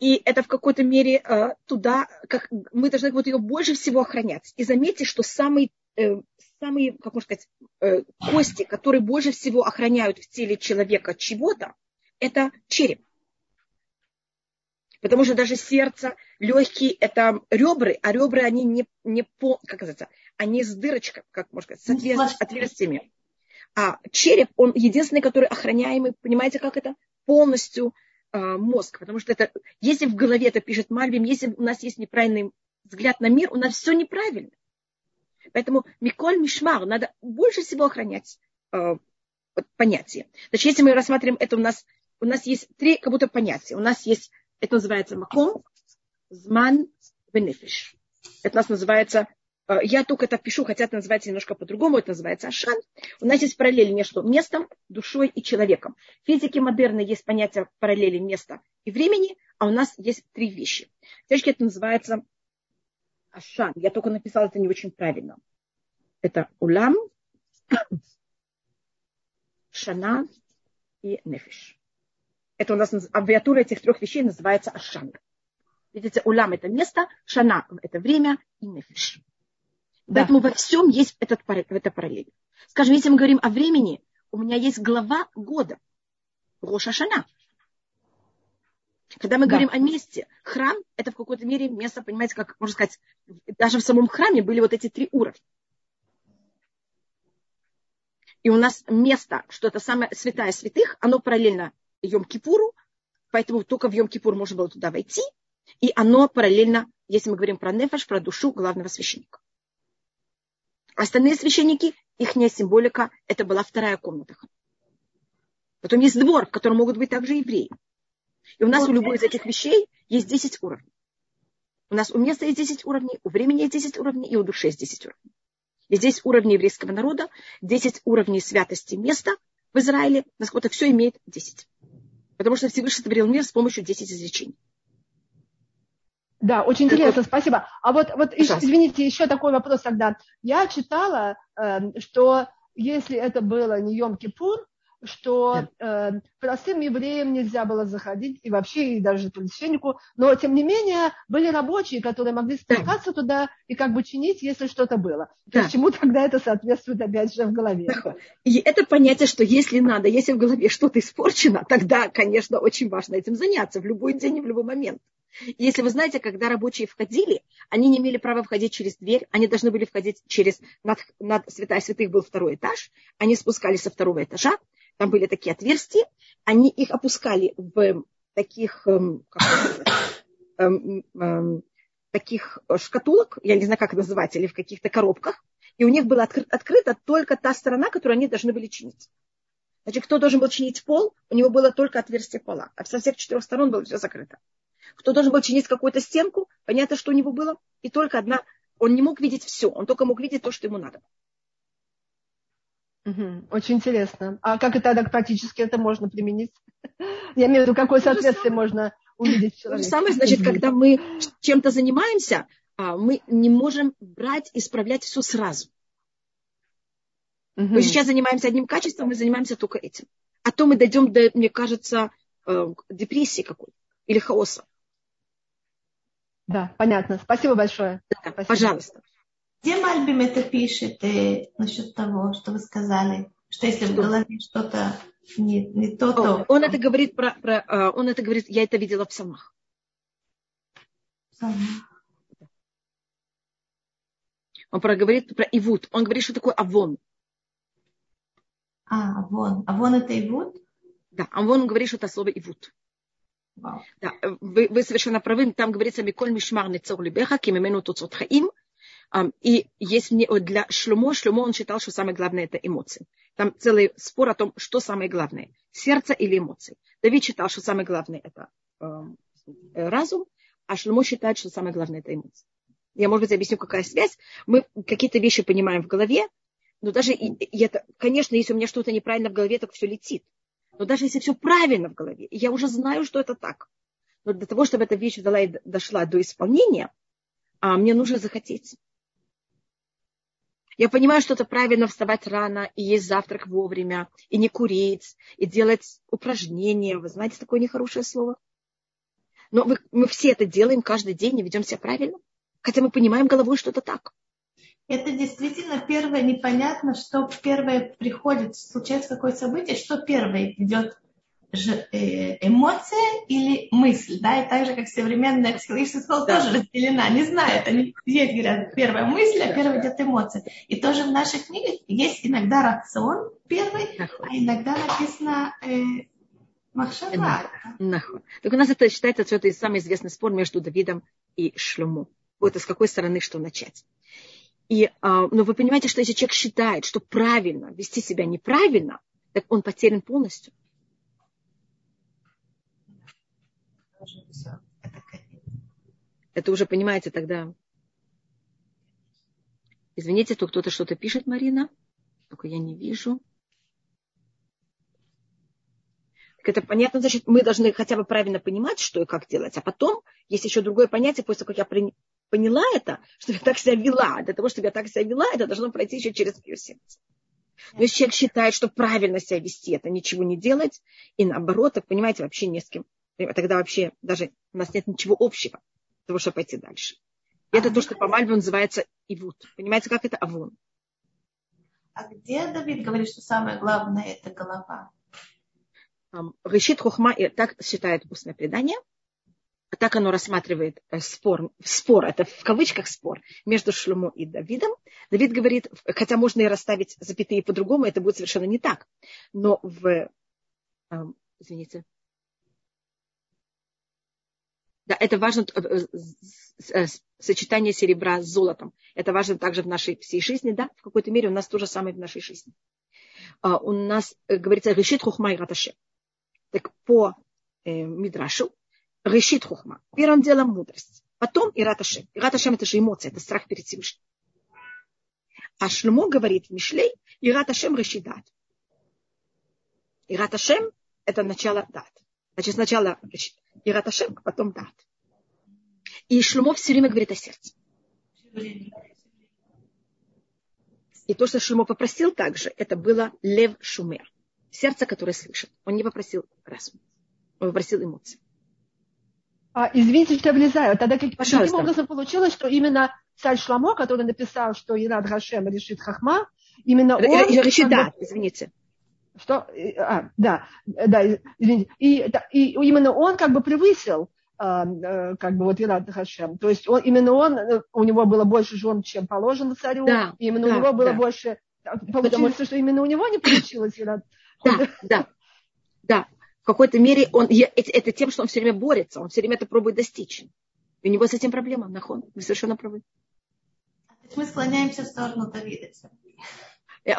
И это в какой-то мере э, туда, как мы должны вот ее больше всего охранять. И заметьте, что самые, э, самые как можно сказать, э, кости, которые больше всего охраняют в теле человека чего-то, это череп. Потому что даже сердце, легкие – это ребры, а ребра, они не, не по, как называется, они с дырочкой, как можно сказать, с отверстиями. отверстиями. А череп, он единственный, который охраняемый, понимаете, как это? Полностью э, мозг. Потому что это, если в голове это пишет Мальбим, если у нас есть неправильный взгляд на мир, у нас все неправильно. Поэтому Миколь Мишмар, надо больше всего охранять э, понятие. Значит, если мы рассматриваем это, у нас, у нас есть три как будто понятия. У нас есть это называется маком, зман, бенефиш. Это у нас называется, э, я только это пишу, хотя это называется немножко по-другому, это называется ашан. У нас есть параллели между местом, душой и человеком. В физике модерна есть понятие параллели места и времени, а у нас есть три вещи. Девочки, это называется ашан. Я только написала это не очень правильно. Это улам, шана и нефиш. Это у нас аббревиатура этих трех вещей называется Ашан. Видите, улам это место, шана это время и нефиш. Да. Поэтому во всем есть этот, это параллель. Скажем, если мы говорим о времени, у меня есть глава года. Роша Шана. Когда мы да. говорим о месте, храм – это в какой-то мере место, понимаете, как можно сказать, даже в самом храме были вот эти три уровня. И у нас место, что это самое святая святых, оно параллельно Йом-Кипуру, поэтому только в Йом-Кипур можно было туда войти, и оно параллельно, если мы говорим про нефаш, про душу главного священника. Остальные священники, их символика, это была вторая комната. Потом есть двор, в котором могут быть также евреи. И у нас у любой из этих вещей есть 10 уровней. У нас у места есть 10 уровней, у времени есть 10 уровней, и у души есть 10 уровней. И здесь уровни еврейского народа, 10 уровней святости места в Израиле, насколько все имеет 10. Потому что Всевышний сотворил мир с помощью 10 изречений. Да, очень интересно, спасибо. А вот, вот извините, еще такой вопрос тогда. Я читала, э, что если это было не Йом-Кипур, что э, простым евреям нельзя было заходить, и вообще, и даже священнику, но, тем не менее, были рабочие, которые могли спускаться да. туда и как бы чинить, если что-то было. Да. То чему тогда это соответствует, опять же, в голове? И это понятие, что если надо, если в голове что-то испорчено, тогда, конечно, очень важно этим заняться в любой день и в любой момент. Если вы знаете, когда рабочие входили, они не имели права входить через дверь, они должны были входить через, над, над святая святых был второй этаж, они спускались со второго этажа, там были такие отверстия, они их опускали в таких, эм, как эм, эм, таких шкатулок, я не знаю, как называть, или в каких-то коробках, и у них была откры- открыта только та сторона, которую они должны были чинить. Значит, кто должен был чинить пол, у него было только отверстие пола, а со всех четырех сторон было все закрыто. Кто должен был чинить какую-то стенку, понятно, что у него было, и только одна, он не мог видеть все, он только мог видеть то, что ему надо. Угу. Очень интересно. А как это так практически это можно применить? Я имею в виду, какое соответствие можно увидеть в человеке. То же самое, значит, когда мы чем-то занимаемся, а, мы не можем брать, исправлять все сразу. Угу. Мы сейчас занимаемся одним качеством, мы занимаемся только этим. А то мы дойдем до, мне кажется, э, депрессии какой-то или хаоса. Да, понятно. Спасибо большое. Да, Спасибо. Пожалуйста. Где Мальбим это пишет э, насчет того, что вы сказали, что если что? в голове что-то не, не то, то... Он это говорит про, про э, он это говорит, я это видела в псалмах. Он про, говорит про ивут. Он говорит, что такое авон. А, авон. Авон это ивут? Да, авон говорит, что это слово ивут. Да, вы, вы совершенно правы. Там говорится, Миколь Мишмар Нецор Либеха, Кимимену Туцот Хаим. И есть мне для Шлюмо, Шлюмо он считал, что самое главное это эмоции. Там целый спор о том, что самое главное, сердце или эмоции. Давид считал, что самое главное это э, разум, а Шлюмо считает, что самое главное это эмоции. Я, может быть, объясню, какая связь. Мы какие-то вещи понимаем в голове, но даже и, и это, конечно, если у меня что-то неправильно в голове, так все летит. Но даже если все правильно в голове, я уже знаю, что это так. Но для того, чтобы эта вещь дошла до исполнения, а мне нужно захотеть. Я понимаю, что это правильно вставать рано и есть завтрак вовремя, и не курить, и делать упражнения. Вы знаете такое нехорошее слово? Но мы, мы все это делаем каждый день и ведем себя правильно. Хотя мы понимаем головой, что это так. Это действительно первое непонятно, что первое приходит, случается какое-то событие, что первое идет эмоция или мысль, да, и так же, как современная психологическая школа да. тоже разделена, не знаю, они здесь говорят, первая мысль, а первая идет эмоция. И тоже в наших книгах есть иногда рацион первый, а иногда написано э, Махшава. Так у нас это считается, что это самый известный спор между Давидом и Шлюму. Вот с какой стороны что начать. И, а, но вы понимаете, что если человек считает, что правильно вести себя неправильно, так он потерян полностью. Это уже, понимаете, тогда... Извините, то кто-то что-то пишет, Марина. Только я не вижу. Так это понятно, значит, мы должны хотя бы правильно понимать, что и как делать. А потом есть еще другое понятие, после того, как я поняла это, что я так себя вела. Для того, чтобы я так себя вела, это должно пройти еще через мое сердце. Но если человек считает, что правильно себя вести, это ничего не делать, и наоборот, так понимаете, вообще не с кем тогда вообще даже у нас нет ничего общего для того, чтобы пойти дальше. И это то, что по Мальбе называется ивут. Понимаете, как это авон? А где Давид говорит, что самое главное это голова? Решит хухма, так считает устное предание, так оно рассматривает э, спор, спор, это в кавычках спор, между Шлюмо и Давидом. Давид говорит, хотя можно и расставить запятые по-другому, это будет совершенно не так. Но в, извините, да, это важно, э, э, сочетание серебра с золотом. Это важно также в нашей всей жизни, да, в какой-то мере у нас то же самое в нашей жизни. А, у нас э, говорится решит хухма и раташе. Так по э, Мидрашу решит хухма. Первым делом мудрость. Потом и раташе. И раташем это же эмоция, это страх перед Всевышним. А Шлюмо говорит в Мишлей, и раташем решидат. И раташем это начало дат. Значит, сначала Ираташем, а потом дат. И Шлюмо все время говорит о сердце. И то, что Шлюмо попросил также, это было лев шумер. Сердце, которое слышит. Он не попросил разум. Он попросил эмоции. А, извините, что я влезаю. Тогда как, каким образом получилось, что именно царь Шламо, который написал, что Ирад Хашем решит Хахма, именно он... Решит, да, извините. Что? А, да, да, извините. И, да, и именно он как бы превысил а, э, как бы вот Ират Хашем. То есть он, именно он, э, у него было больше жен, чем положено царю. Да, и именно да, у него было да. больше... Получилось, Потому... что именно у него не получилось Ират. Да, да, да. В какой-то мере он, это, это тем, что он все время борется, он все время это пробует достичь. И у него с этим проблема, нахон. Вы совершенно правы. Мы склоняемся в сторону Давида. Э,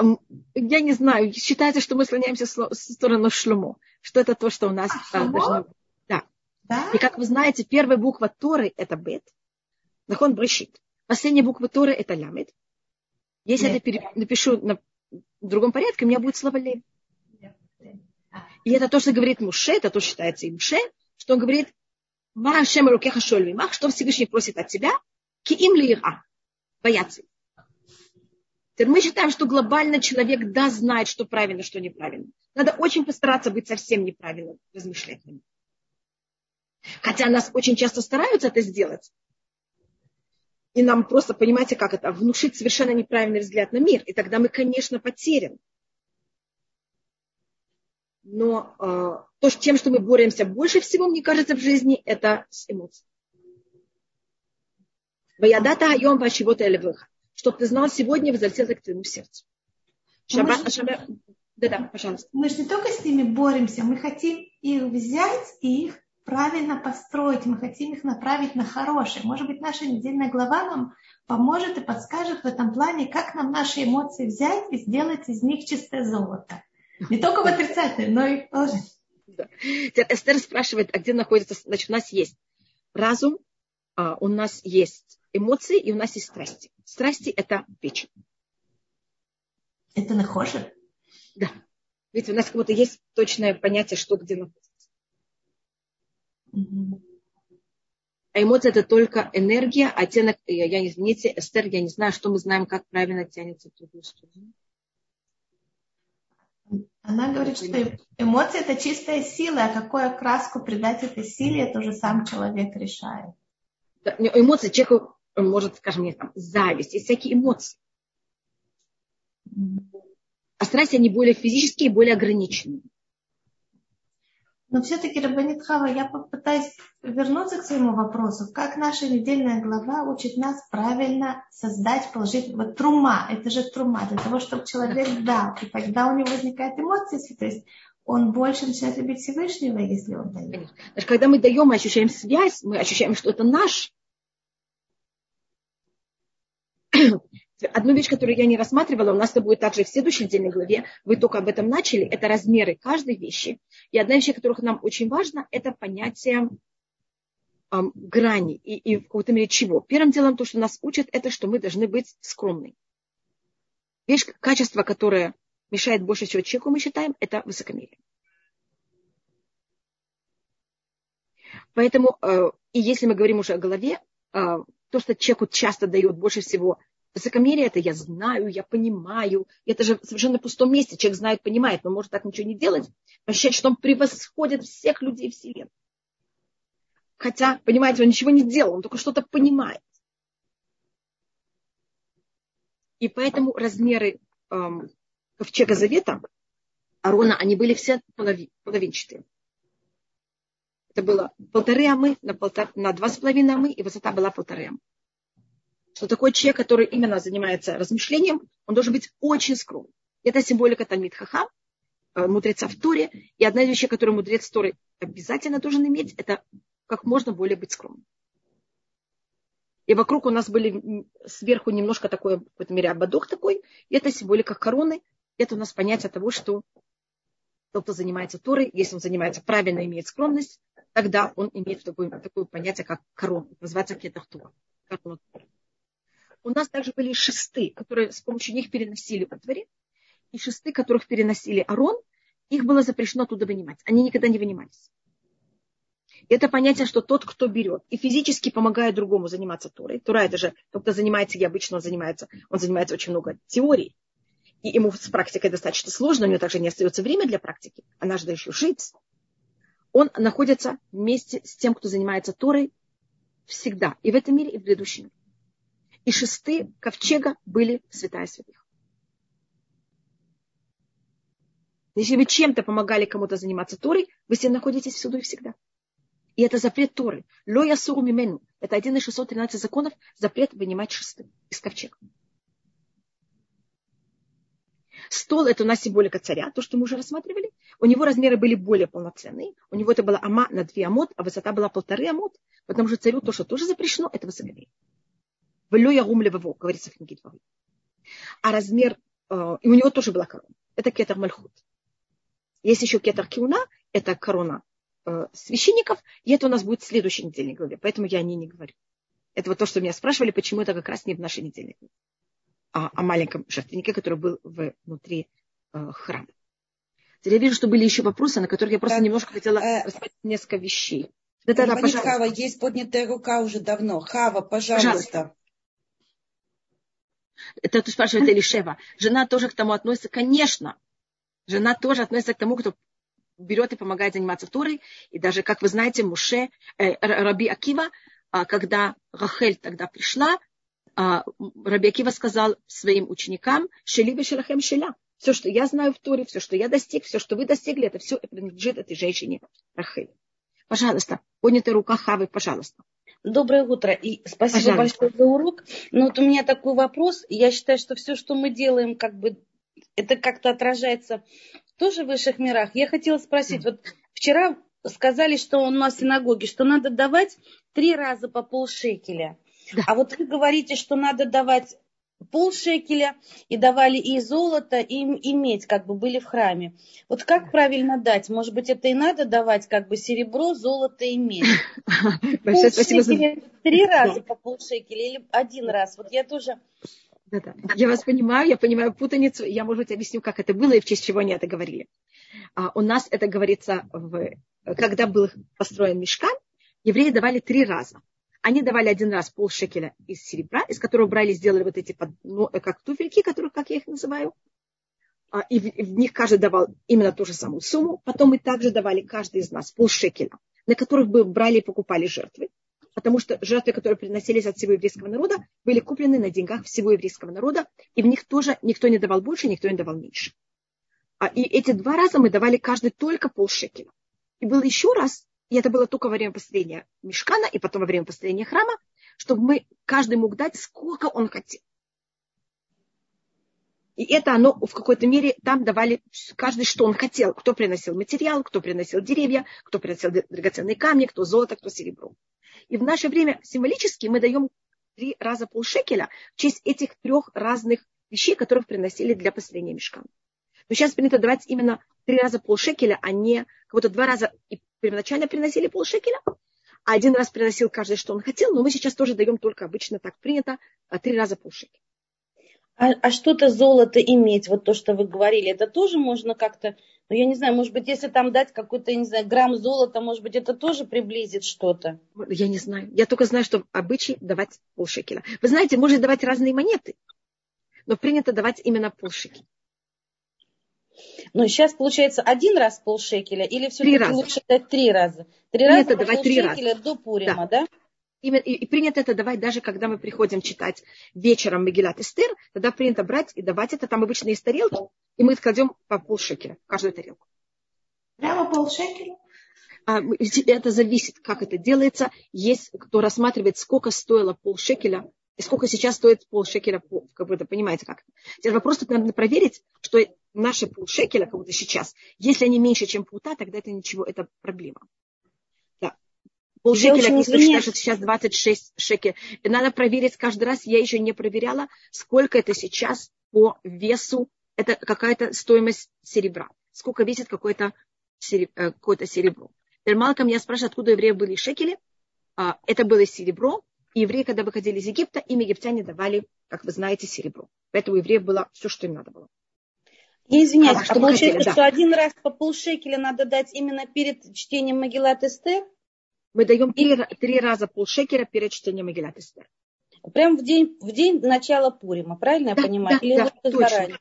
я не знаю, считается, что мы склоняемся в сторону шлюму, что это то, что у нас а, должно быть. Да. да. И как вы знаете, первая буква Торы – это бет, нахон брешит. Последняя буква Торы – это лямит. Если я это напишу на другом порядке, у меня будет слава Леви. И это то, что говорит Муше, это то, что считается и Муше, что он говорит, Марашем рукеха шольвимах, что Всевышний просит от тебя, ки им ли ира, бояться. Теперь мы считаем, что глобально человек да знает, что правильно, что неправильно. Надо очень постараться быть совсем неправильным, размышлять Хотя нас очень часто стараются это сделать. И нам просто, понимаете, как это, внушить совершенно неправильный взгляд на мир. И тогда мы, конечно, потерян. Но э, то, с тем, что мы боремся больше всего, мне кажется, в жизни, это с эмоциями. Ваядата айом вашивота элевыха. Чтобы ты знал сегодня, возвратился к твоему сердцу. Шаба, мы шаба... Да-да, пожалуйста. Мы же не только с ними боремся, мы хотим их взять и их правильно построить, мы хотим их направить на хорошее. Может быть, наша недельная глава нам поможет и подскажет в этом плане, как нам наши эмоции взять и сделать из них чистое золото. Не только в отрицательном, но и в положительном. Да. Эстер спрашивает, а где находится, значит, у нас есть разум, а у нас есть эмоции и у нас есть страсти. Страсти – это печень. Это нахоже? Да. Ведь у нас как будто есть точное понятие, что где находится. А эмоция это только энергия, оттенок, я, я извините, Эстер, я не знаю, что мы знаем, как правильно тянется в другую сторону. Она говорит, что эмоция это чистая сила, а какую окраску придать этой силе, это уже сам человек решает. Эмоции человеку может, скажем, нет, там, зависть, есть всякие эмоции. А страсти, они более физические более ограниченные. Но все-таки, Рабанит Хава, я попытаюсь вернуться к своему вопросу. Как наша недельная глава учит нас правильно создать положительный... Вот трума, это же трума, для того, чтобы человек дал. И тогда у него возникает эмоции, то есть он больше начинает любить Всевышнего, если он дает. Даже когда мы даем, мы ощущаем связь, мы ощущаем, что это наш. Одну вещь, которую я не рассматривала, у нас это будет также в следующей недельной главе, вы только об этом начали, это размеры каждой вещи. И одна вещь, которых нам очень важно, это понятие эм, грани и, и в какой-то мере чего. Первым делом то, что нас учат, это что мы должны быть скромны. Вещь, качество, которое мешает больше всего человеку, мы считаем, это высокомерие. Поэтому, э, и если мы говорим уже о голове, э, то, что человеку часто дает больше всего Высокомерие это я знаю, я понимаю. Это же совершенно в пустом месте. Человек знает, понимает, но может так ничего не делать. Ощущать, что он превосходит всех людей Вселенной. Хотя, понимаете, он ничего не делал, он только что-то понимает. И поэтому размеры эм, ковчега завета Арона, они были все полови, половинчатые. Это было полторы амы на, полтор, на два с половиной амы, и высота была полторы амы что такой человек, который именно занимается размышлением, он должен быть очень скромным. Это символика Талмит Хахам, э, мудреца в Торе. И одна из вещей, которую мудрец Торы обязательно должен иметь, это как можно более быть скромным. И вокруг у нас были сверху немножко такой, в какой-то мере, ободок такой. И это символика короны. Это у нас понятие того, что тот, кто занимается Торой, если он занимается правильно, имеет скромность, тогда он имеет такое, такое понятие, как корона. Называется кетах Тора. Корона Тора у нас также были шесты, которые с помощью них переносили утвари, и шесты, которых переносили Арон, их было запрещено оттуда вынимать. Они никогда не вынимались. И это понятие, что тот, кто берет и физически помогает другому заниматься Торой, Тора это же, тот, кто занимается, я обычно он занимается, он занимается очень много теорий, и ему с практикой достаточно сложно, у него также не остается время для практики, она же еще жить. Он находится вместе с тем, кто занимается Торой всегда, и в этом мире, и в предыдущем и шесты ковчега были святая святых. Если вы чем-то помогали кому-то заниматься Торой, вы все находитесь всюду и всегда. И это запрет Торы. Ло ясуру мимену. Это один из 613 законов, запрет вынимать шесты из ковчега. Стол – это у нас символика царя, то, что мы уже рассматривали. У него размеры были более полноценные. У него это была ама на две амот, а высота была полторы амот. Потому что царю то, что тоже запрещено, это высокомерие. Велю ягум левово, говорится в книге Дворы. А размер, э, и у него тоже была корона. Это кетер мальхут. Есть еще кетер киуна, это корона э, священников, и это у нас будет в следующей недельной главе, поэтому я о ней не говорю. Это вот то, что меня спрашивали, почему это как раз не в нашей недельной главе. О, маленьком жертвеннике, который был внутри э, храма. Теперь я вижу, что были еще вопросы, на которые я просто да. немножко хотела э, рассмотреть несколько вещей. Да, да, да, пожалуйста. Хава, есть поднятая рука уже давно. Хава, пожалуйста. пожалуйста. Это ты спрашивает Элишева. Жена тоже к тому относится? Конечно. Жена тоже относится к тому, кто берет и помогает заниматься Торой. И даже, как вы знаете, Муше, э, Раби Акива, э, когда Рахель тогда пришла, э, Раби Акива сказал своим ученикам, «Шелиба шелахем шеля». Все, что я знаю в Торе, все, что я достиг, все, что вы достигли, это все принадлежит этой женщине Рахель. Пожалуйста, поднятая рука Хавы, пожалуйста. Доброе утро и спасибо Пожалуйста. большое за урок. Но вот у меня такой вопрос. Я считаю, что все, что мы делаем, как бы это как-то отражается тоже в высших мирах. Я хотела спросить, вот вчера сказали, что у нас в синагоге, что надо давать три раза по полшекеля. Да. А вот вы говорите, что надо давать полшекеля и давали и золото, и, и медь, как бы были в храме. Вот как правильно дать? Может быть, это и надо давать как бы серебро, золото и медь? Большое спасибо за... Три раза по полшекеля или один раз? Вот я тоже... Да-да. Я вас понимаю, я понимаю путаницу. Я, может быть, объясню, как это было и в честь чего они это говорили. А, у нас это говорится, в, когда был построен мешкан, евреи давали три раза. Они давали один раз пол шекеля из серебра, из которого брали, сделали вот эти, ну, как туфельки, которые, как я их называю. А, и в, в них каждый давал именно ту же самую сумму. Потом мы также давали каждый из нас пол шекеля, на которых бы брали и покупали жертвы. Потому что жертвы, которые приносились от всего еврейского народа, были куплены на деньгах всего еврейского народа, и в них тоже никто не давал больше, никто не давал меньше. А, и эти два раза мы давали каждый только пол шекеля. И был еще раз, и это было только во время построения мешкана и потом во время построения храма, чтобы мы, каждый мог дать, сколько он хотел. И это оно в какой-то мере там давали каждый, что он хотел. Кто приносил материал, кто приносил деревья, кто приносил драгоценные камни, кто золото, кто серебро. И в наше время символически мы даем три раза полшекеля в честь этих трех разных вещей, которых приносили для построения мешкана. Но сейчас принято давать именно три раза полшекеля, а не как будто два раза и первоначально приносили полшекеля, а один раз приносил каждый, что он хотел, но мы сейчас тоже даем только обычно так принято, а три раза полшекеля. А, а что-то золото иметь, вот то, что вы говорили, это тоже можно как-то, ну я не знаю, может быть, если там дать какой-то, я не знаю, грамм золота, может быть, это тоже приблизит что-то? Я не знаю. Я только знаю, что обычай давать полшекеля. Вы знаете, можно давать разные монеты, но принято давать именно полшекеля. Ну, сейчас получается один раз полшекеля или все-таки лучше дать три раза? Три принято раза давать три раза. до Пурима, да? да? И, и, и принято это давать даже когда мы приходим читать вечером Мегилат Эстер, тогда принято брать и давать это, там обычно из тарелки, и мы кладем по полшекеля в каждую тарелку. Прямо полшекеля? А, это зависит, как это делается. Есть кто рассматривает, сколько стоило полшекеля и сколько сейчас стоит полшекеля, как бы, понимаете как. Теперь вопрос тут надо проверить, что наши полшекеля, как будто сейчас, если они меньше, чем пута, тогда это ничего, это проблема. Да. Полшекеля, считать, что сейчас 26 шекелей. Надо проверить каждый раз, я еще не проверяла, сколько это сейчас по весу, это какая-то стоимость серебра. Сколько весит какое-то серебро. Э, какое серебро. Малком меня спрашивает, откуда у евреев были шекели. А, это было серебро. И евреи, когда выходили из Египта, им египтяне давали, как вы знаете, серебро. Поэтому евреев было все, что им надо было. Я извиняюсь, а, что получается, да. что один раз по полшекеля надо дать именно перед чтением Магеллат Эстер? Мы даем три, три раза полшекеля перед чтением Магеллат Эстер. Прям в день, в день начала Пурима, правильно да, я понимаю? Да, Или да, точно. заранее?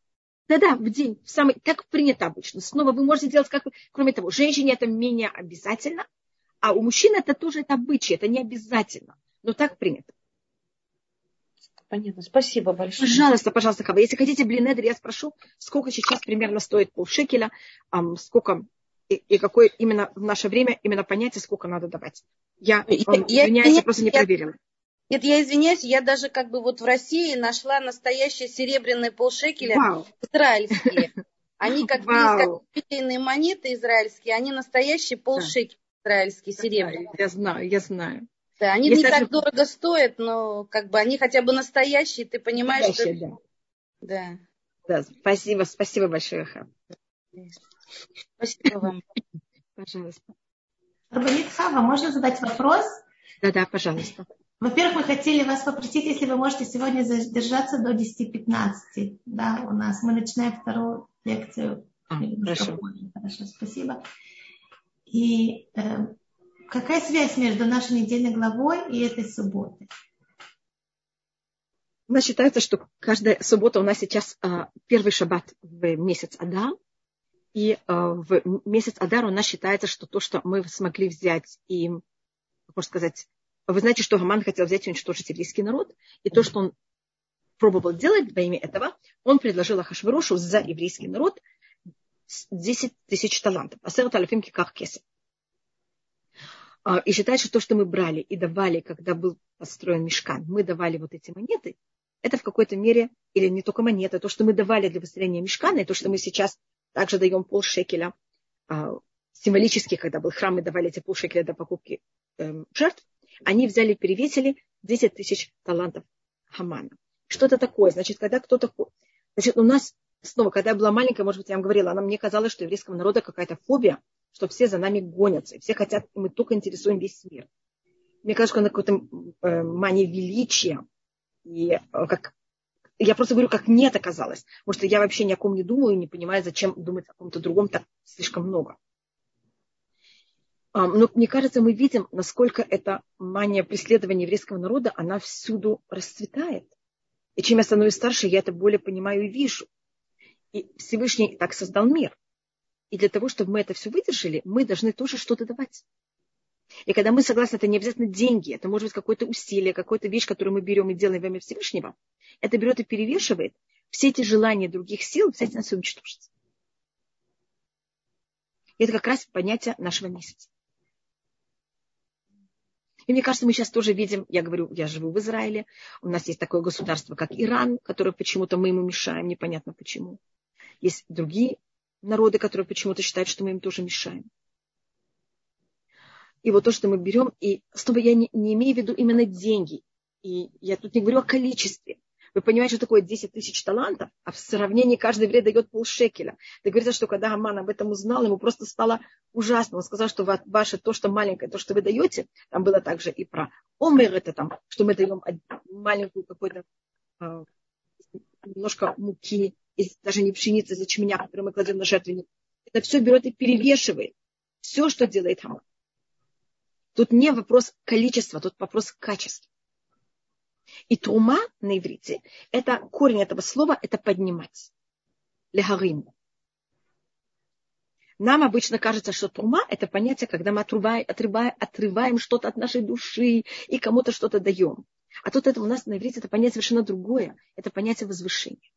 Да-да, в день, в самый, как принято обычно. Снова вы можете делать как Кроме того, женщине это менее обязательно, а у мужчин это тоже это обычай, это не обязательно. Но так принято. Понятно. Спасибо большое. Пожалуйста, пожалуйста, Хава. Если хотите блинедер, я спрошу, сколько сейчас примерно стоит полшекеля, сколько и, и какое именно в наше время именно понятие, сколько надо давать. Я, я, я извиняюсь, я, просто не я, проверила. Нет, я извиняюсь, я даже как бы вот в России нашла настоящие серебряные полшекеля Вау. израильские. Они как Вау. есть как монеты израильские, они настоящие полшекеля израильские, серебряные. Я знаю, я знаю. Да, они Есть не так дорого стоят, но как бы они хотя бы настоящие, ты понимаешь, настоящие, что... Да. да. Да, спасибо, спасибо большое, Ха. Спасибо вам. Пожалуйста. Рабанит Хава, можно задать вопрос? Да, да, пожалуйста. Во-первых, мы хотели вас попросить, если вы можете сегодня задержаться до 10-15. Да, у нас мы начинаем вторую лекцию. А, хорошо. Хорошо, спасибо. И э, какая связь между нашей недельной главой и этой субботой? У нас считается, что каждая суббота у нас сейчас а, первый шаббат в месяц Адар. И а, в месяц Адар у нас считается, что то, что мы смогли взять и, можно сказать, вы знаете, что Гаман хотел взять и уничтожить еврейский народ, и то, что он пробовал делать во имя этого, он предложил Ахашвирошу за еврейский народ 10 тысяч талантов. Асерат алифимки как кеса. И считает, что то, что мы брали и давали, когда был построен мешкан, мы давали вот эти монеты, это в какой-то мере, или не только монеты, то, что мы давали для построения мешкана, и то, что мы сейчас также даем полшекеля, а, символически, когда был храм, мы давали эти полшекеля до покупки эм, жертв, они взяли перевесили 10 тысяч талантов Хамана. Что это такое? Значит, когда кто-то... Значит, у нас снова, когда я была маленькая, может быть, я вам говорила, она мне казалось, что еврейского народа какая-то фобия, что все за нами гонятся, и все хотят, и мы только интересуем весь мир. Мне кажется, что она какой-то э, мания величия. И э, как, я просто говорю, как мне это казалось. Потому что я вообще ни о ком не думаю и не понимаю, зачем думать о ком-то другом так слишком много. Но мне кажется, мы видим, насколько эта мания преследования еврейского народа, она всюду расцветает. И чем я становлюсь старше, я это более понимаю и вижу. И Всевышний так создал мир. И для того, чтобы мы это все выдержали, мы должны тоже что-то давать. И когда мы согласны, это не обязательно деньги, это может быть какое-то усилие, какая-то вещь, которую мы берем и делаем во имя Всевышнего. Это берет и перевешивает все эти желания других сил, все эти нас уничтожить. И это как раз понятие нашего месяца. И мне кажется, мы сейчас тоже видим, я говорю, я живу в Израиле, у нас есть такое государство, как Иран, которое почему-то мы ему мешаем, непонятно почему. Есть другие народы, которые почему-то считают, что мы им тоже мешаем. И вот то, что мы берем, и снова я не, не имею в виду именно деньги. И я тут не говорю о количестве. Вы понимаете, что такое 10 тысяч талантов, а в сравнении каждый еврей дает полшекеля. Так говорится, что когда Аман об этом узнал, ему просто стало ужасно. Он сказал, что ваше то, что маленькое, то, что вы даете, там было также и про омер, это там, что мы даем маленькую какую-то а, немножко муки, из, даже не пшеницы, из ячменя, который мы кладем на жертвенник. Это все берет и перевешивает все, что делает Аман. Тут не вопрос количества, тут вопрос качества. И тума на иврите, это корень этого слова, это поднимать. Лехарим. Нам обычно кажется, что тума – это понятие, когда мы отрываем, отрываем, отрываем что-то от нашей души и кому-то что-то даем. А тут это у нас на иврите это понятие совершенно другое. Это понятие возвышения.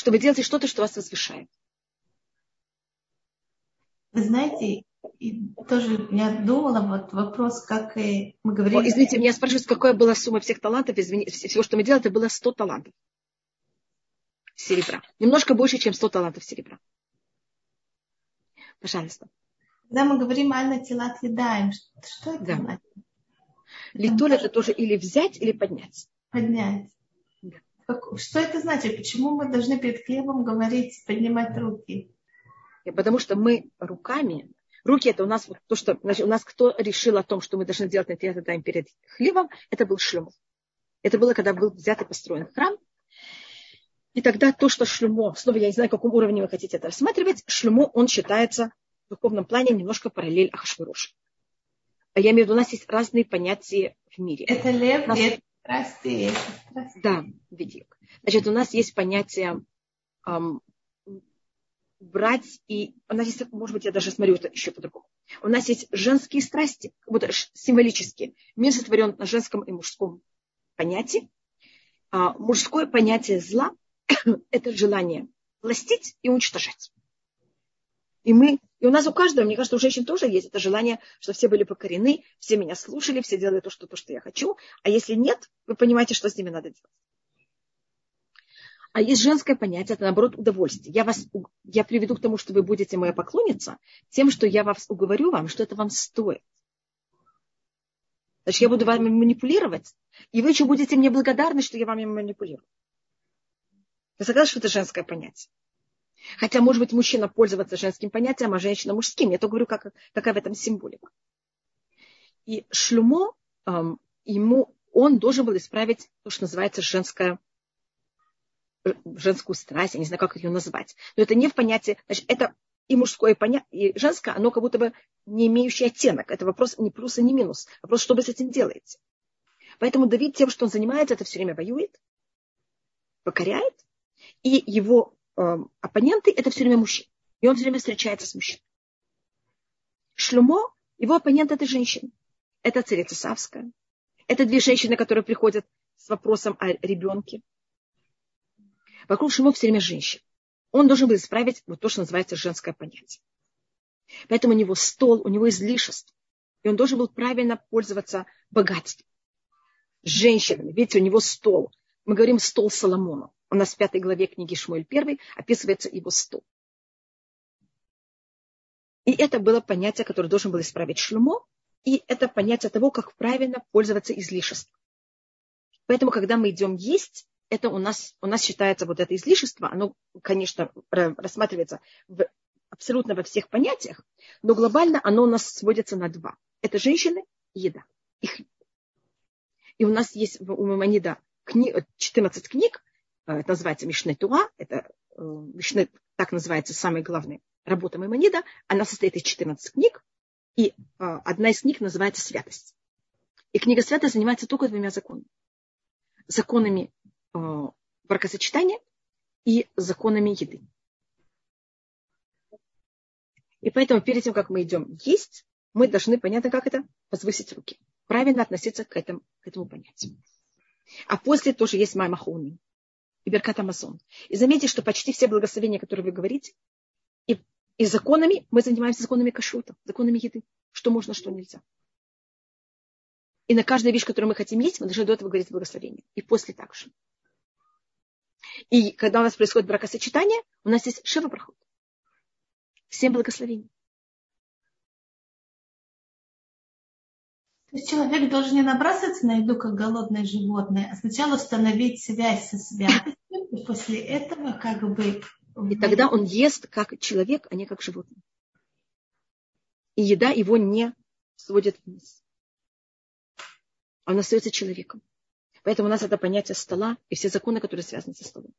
Чтобы делать что-то, что вас возвышает. Вы знаете, и тоже я думала, вот вопрос, как и мы говорили... О, извините, меня спрашивают, какая была сумма всех талантов, извините, всего, что мы делали, это было 100 талантов серебра. Немножко больше, чем 100 талантов серебра. Пожалуйста. Когда мы говорим «Альна тела съедаем», что это да. значит? Литуль это тоже или взять, или поднять. Поднять. Что это значит? Почему мы должны перед хлебом говорить, поднимать руки? Потому что мы руками Руки это у нас вот то, что значит, у нас кто решил о том, что мы должны делать на Тиатадаем перед хлебом, это был Шлюмо. Это было, когда был взят и построен храм. И тогда то, что Шлюмо, снова я не знаю, каком уровне вы хотите это рассматривать, Шлюмо, он считается в духовном плане немножко параллель Ахашвироша. А я имею в виду, у нас есть разные понятия в мире. Это лев, нас... это страсти. Да, видик. Значит, у нас есть понятие брать и... У нас есть, может быть, я даже смотрю это еще по-другому. У нас есть женские страсти, вот символические. Мир сотворен на женском и мужском понятии. А мужское понятие зла – это желание властить и уничтожать. И мы, и у нас у каждого, мне кажется, у женщин тоже есть это желание, что все были покорены, все меня слушали, все делали то, что, то, что я хочу. А если нет, вы понимаете, что с ними надо делать. А есть женское понятие, это наоборот удовольствие. Я, вас, я приведу к тому, что вы будете моя поклонница, тем, что я вас уговорю вам, что это вам стоит. Значит, я буду вами манипулировать, и вы еще будете мне благодарны, что я вами манипулирую. Вы согласны, что это женское понятие? Хотя, может быть, мужчина пользоваться женским понятием, а женщина мужским. Я то говорю, как, какая в этом символика. И шлюмо, эм, ему, он должен был исправить то, что называется женская женскую страсть, я не знаю, как ее назвать. Но это не в понятии, значит, это и мужское, и женское, оно как будто бы не имеющий оттенок. Это вопрос не плюс и не минус. Вопрос, что вы с этим делаете. Поэтому Давид тем, что он занимается, это все время воюет, покоряет, и его э, оппоненты это все время мужчины. И он все время встречается с мужчиной. Шлюмо, его оппонент это женщина. Это царица Савская. Это две женщины, которые приходят с вопросом о ребенке. Вокруг Шлюмо все время женщин он должен был исправить вот то, что называется женское понятие. Поэтому у него стол, у него излишество. И он должен был правильно пользоваться богатством. Женщинами. Видите, у него стол. Мы говорим стол Соломона. У нас в пятой главе книги Шмуэль первый описывается его стол. И это было понятие, которое должен был исправить Шлюмо. И это понятие того, как правильно пользоваться излишеством. Поэтому, когда мы идем есть, это у нас, у нас считается вот это излишество, оно, конечно, рассматривается в, абсолютно во всех понятиях, но глобально оно у нас сводится на два. Это женщины и еда. Их. И у нас есть у Мамонида кни, 14 книг, это называется Мишне Туа, это э, Мишне, так называется самая главная работа Маймонида, она состоит из 14 книг, и э, одна из книг называется «Святость». И книга «Святость» занимается только двумя законами. Законами Э, бракосочетания и законами еды. И поэтому перед тем, как мы идем есть, мы должны, понятно, как это, возвысить руки. Правильно относиться к этому, к этому понятию. А после тоже есть маймахуни и беркат Амазон. И заметьте, что почти все благословения, которые вы говорите, и, и законами, мы занимаемся законами кашрута, законами еды. Что можно, что нельзя. И на каждую вещь, которую мы хотим есть, мы должны до этого говорить благословение. И после также. И когда у нас происходит бракосочетание, у нас есть шева проход. Всем благословений. То есть человек должен не набрасываться на еду, как голодное животное, а сначала установить связь со святостью, и после этого как бы... И тогда он ест как человек, а не как животное. И еда его не сводит вниз. Он остается человеком. Поэтому у нас это понятие стола и все законы, которые связаны со столом.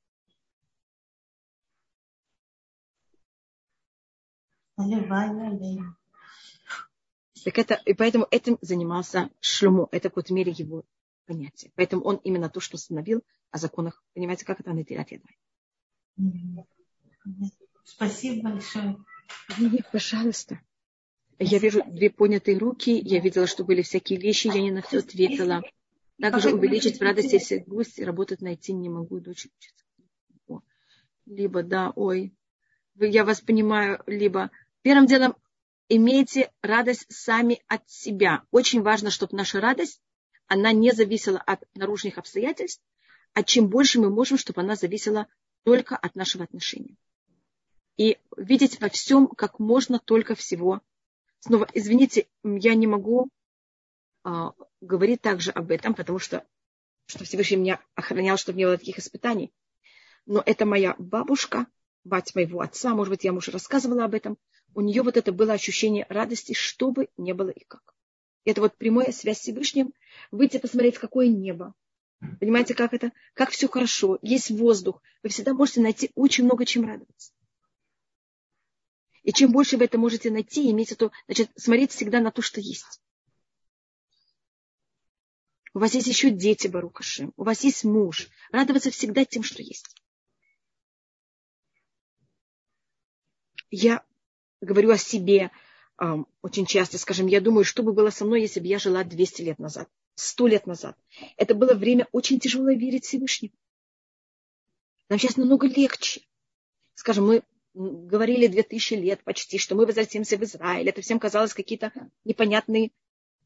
Так это, и поэтому этим занимался Шлюмо. Это в какой-то мере его понятие. Поэтому он именно то, что установил о законах. Понимаете, как это Ядвай. Спасибо большое. Нет, пожалуйста. Я вижу две понятые руки. Я видела, что были всякие вещи. Я не на все ответила. Также увеличить в радости, если грусть, работать найти не могу, дочь учиться. Либо, да, ой, я вас понимаю, либо первым делом имейте радость сами от себя. Очень важно, чтобы наша радость, она не зависела от наружных обстоятельств, а чем больше мы можем, чтобы она зависела только от нашего отношения. И видеть во всем как можно только всего. Снова, извините, я не могу а, говорит также об этом, потому что, что Всевышний меня охранял, чтобы не было таких испытаний. Но это моя бабушка, мать моего отца, может быть, я уже рассказывала об этом. У нее вот это было ощущение радости, что бы не было и как. Это вот прямая связь с Всевышним. Выйти посмотреть, какое небо. Понимаете, как это? Как все хорошо. Есть воздух. Вы всегда можете найти очень много чем радоваться. И чем больше вы это можете найти, иметь это, значит, смотреть всегда на то, что есть. У вас есть еще дети, Барухаши. У вас есть муж. Радоваться всегда тем, что есть. Я говорю о себе очень часто, скажем, я думаю, что бы было со мной, если бы я жила 200 лет назад, 100 лет назад. Это было время очень тяжело верить Всевышнему. Нам сейчас намного легче. Скажем, мы говорили 2000 лет почти, что мы возвратимся в Израиль. Это всем казалось какие-то непонятные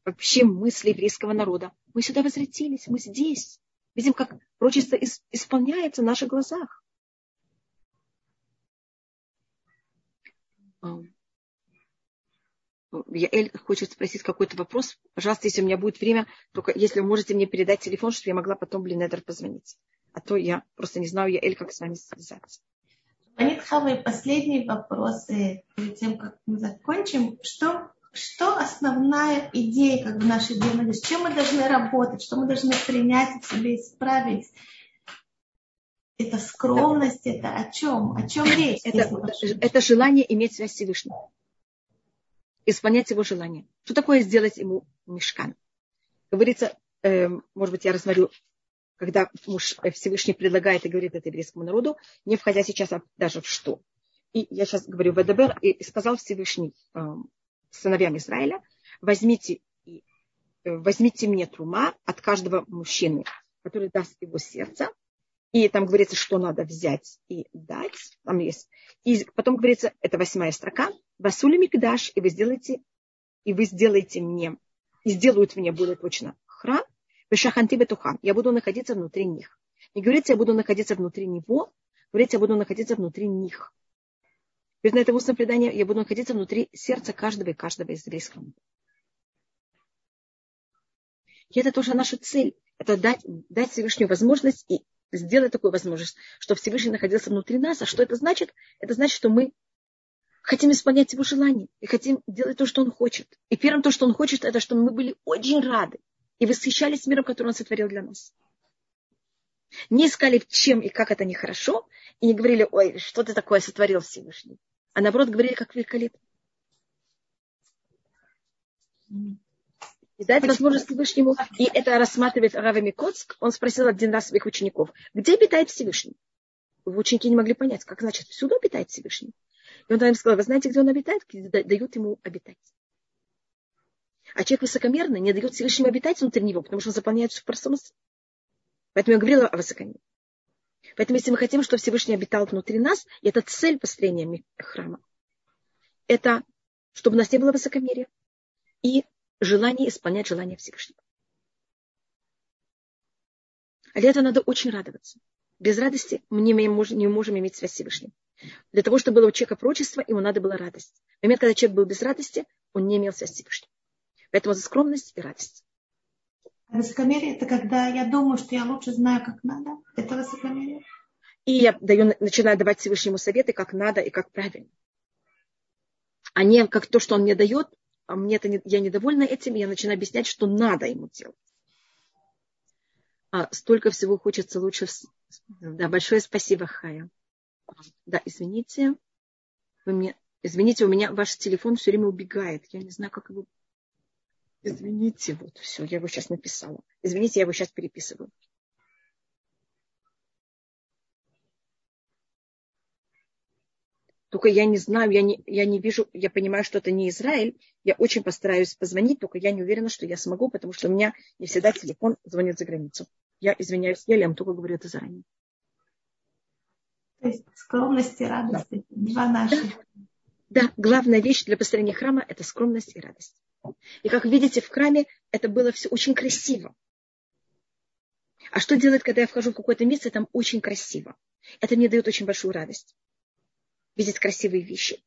вообще мысли еврейского народа. Мы сюда возвратились, мы здесь. Видим, как прочество исполняется в наших глазах. Яэль хочет спросить какой-то вопрос. Пожалуйста, если у меня будет время, только если вы можете мне передать телефон, чтобы я могла потом Блинедер позвонить. А то я просто не знаю, Яэль, как с вами связаться. Анит Хава, последний вопрос, перед тем, как мы закончим. Что что основная идея как бы нашей демоны, с чем мы должны работать, что мы должны принять в себе, исправить. Это скромность, это о чем? О чем речь? Это, это желание иметь связь с Всевышним. Исполнять его желание. Что такое сделать ему мешкан? Говорится, э, может быть, я рассмотрю, когда муж Всевышний предлагает и говорит это еврейскому народу, не входя сейчас даже в что. И я сейчас говорю в ВДБР, и сказал Всевышний э, сыновьям Израиля, возьмите, э, возьмите мне трума от каждого мужчины, который даст его сердце, и там говорится, что надо взять и дать. Там есть. И потом говорится, это восьмая строка. Васули Микдаш, и вы сделаете, и вы сделаете мне, и сделают мне более точно храм. Вешаханти Бетухам. Я буду находиться внутри них. Не говорится, я буду находиться внутри него, говорится, я буду находиться внутри них. Ведь на это устное предание я буду находиться внутри сердца каждого и каждого из еврейского И это тоже наша цель. Это дать, дать Всевышнюю возможность и сделать такую возможность, чтобы Всевышний находился внутри нас. А что это значит? Это значит, что мы хотим исполнять его желания и хотим делать то, что он хочет. И первым то, что он хочет, это чтобы мы были очень рады и восхищались миром, который он сотворил для нас. Не искали, чем и как это нехорошо, и не говорили, ой, что ты такое сотворил Всевышний а наоборот говорили, как великолепно. И дать возможность Всевышнему, и это рассматривает Рава Микоцк, он спросил один раз своих учеников, где обитает Всевышний? Ученики не могли понять, как значит, всюду обитает Всевышний. И он им сказал, вы знаете, где он обитает? Где дают ему обитать. А человек высокомерный не дает Всевышнему обитать внутри него, потому что он заполняет всю пространство. Поэтому я говорила о высокомерии. Поэтому, если мы хотим, чтобы Всевышний обитал внутри нас, и это цель построения храма, это чтобы у нас не было высокомерия и желание исполнять желание Всевышнего. А для этого надо очень радоваться. Без радости мы не, можем, не можем иметь связь с Всевышним. Для того, чтобы было у человека прочество, ему надо было радость. В момент, когда человек был без радости, он не имел связь с Всевышним. Поэтому за скромность и радость. Высокомерие – это когда я думаю, что я лучше знаю, как надо. Это высокомерие. И я даю, начинаю давать Всевышнему советы, как надо и как правильно. А не как то, что он мне дает, а мне это не, я недовольна этим, я начинаю объяснять, что надо ему делать. А столько всего хочется лучше. Да, большое спасибо, Хая. Да, извините. Вы мне, извините, у меня ваш телефон все время убегает. Я не знаю, как его Извините, вот все, я его сейчас написала. Извините, я его сейчас переписываю. Только я не знаю, я не, я не вижу, я понимаю, что это не Израиль. Я очень постараюсь позвонить, только я не уверена, что я смогу, потому что у меня не всегда телефон звонит за границу. Я извиняюсь, я только говорю это заранее. То есть скромность и радость. Да. Два наших. Да. да, главная вещь для построения храма – это скромность и радость. И как видите, в храме это было все очень красиво. А что делать, когда я вхожу в какое-то место, там очень красиво? Это мне дает очень большую радость. Видеть красивые вещи.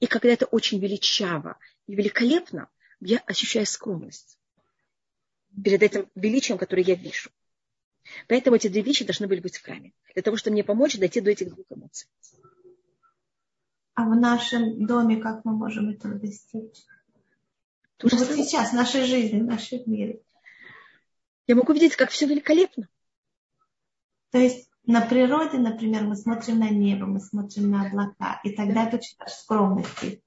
И когда это очень величаво и великолепно, я ощущаю скромность перед этим величием, которое я вижу. Поэтому эти две вещи должны были быть в храме. Для того, чтобы мне помочь дойти до этих двух эмоций. А в нашем доме как мы можем этого достичь? То, вот сейчас, в нашей жизни, в нашем мире. Я могу видеть, как все великолепно. То есть на природе, например, мы смотрим на небо, мы смотрим на облака, и тогда да. это очень скромности.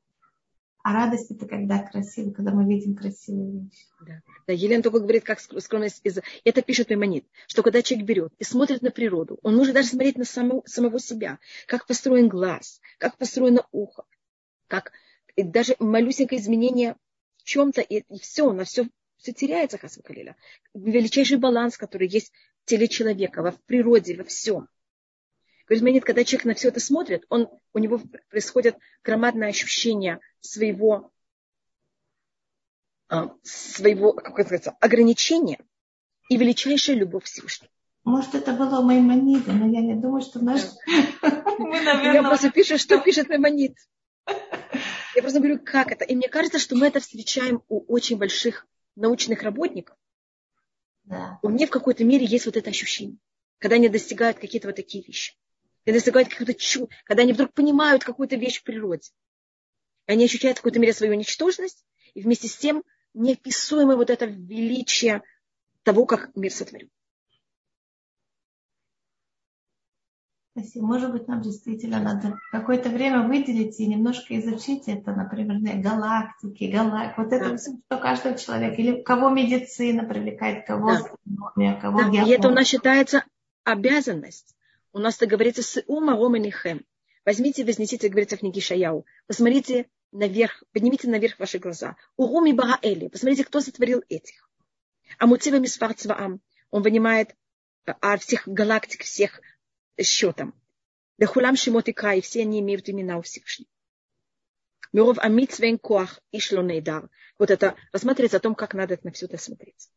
А радость это когда красиво, когда мы видим красивые вещи. Да. да, Елена только говорит, как скромность из... Это пишет Маймонит, что когда человек берет и смотрит на природу, он может даже смотреть на саму, самого себя, как построен глаз, как построено ухо, как даже малюсенькое изменение чем-то, и, и все, на все, все теряется, Хасва Калиля. Величайший баланс, который есть в теле человека, во в природе, во всем. Говорит, когда человек на все это смотрит, он, у него происходит громадное ощущение своего, а, своего как называется, ограничения и величайшая любовь Всевышнего. Может, это было Маймонида, но я не думаю, что наш... Мы, наверное... Я просто пишу, что пишет Маймонид. Я просто говорю, как это. И мне кажется, что мы это встречаем у очень больших научных работников. Да. У меня в какой-то мере есть вот это ощущение, когда они достигают какие-то вот такие вещи. Когда достигают какого-то чуда, когда они вдруг понимают какую-то вещь в природе. Они ощущают в какой-то мере свою ничтожность, И вместе с тем неописуемое вот это величие того, как мир сотворен. Спасибо. Может быть, нам действительно надо какое-то время выделить и немножко изучить это, например, галактики, галак, вот это да. все, что каждого человека, или кого медицина привлекает, кого да. астрономия, кого да. И это у нас считается обязанность. У нас это говорится с ума романихем. Возьмите, вознесите, говорится в книге Шаяу. Посмотрите наверх, поднимите наверх ваши глаза. Уруми Багаэли. Посмотрите, кто сотворил этих. А Муцива Мисфар. Он вынимает а всех галактик, всех счетом. Лехулам Шимот и Край, все они имеют имена у Всевышнего. Миров Амит Свен Коах Ишлонейдар. Вот это рассматривается о том, как надо на все это смотреть.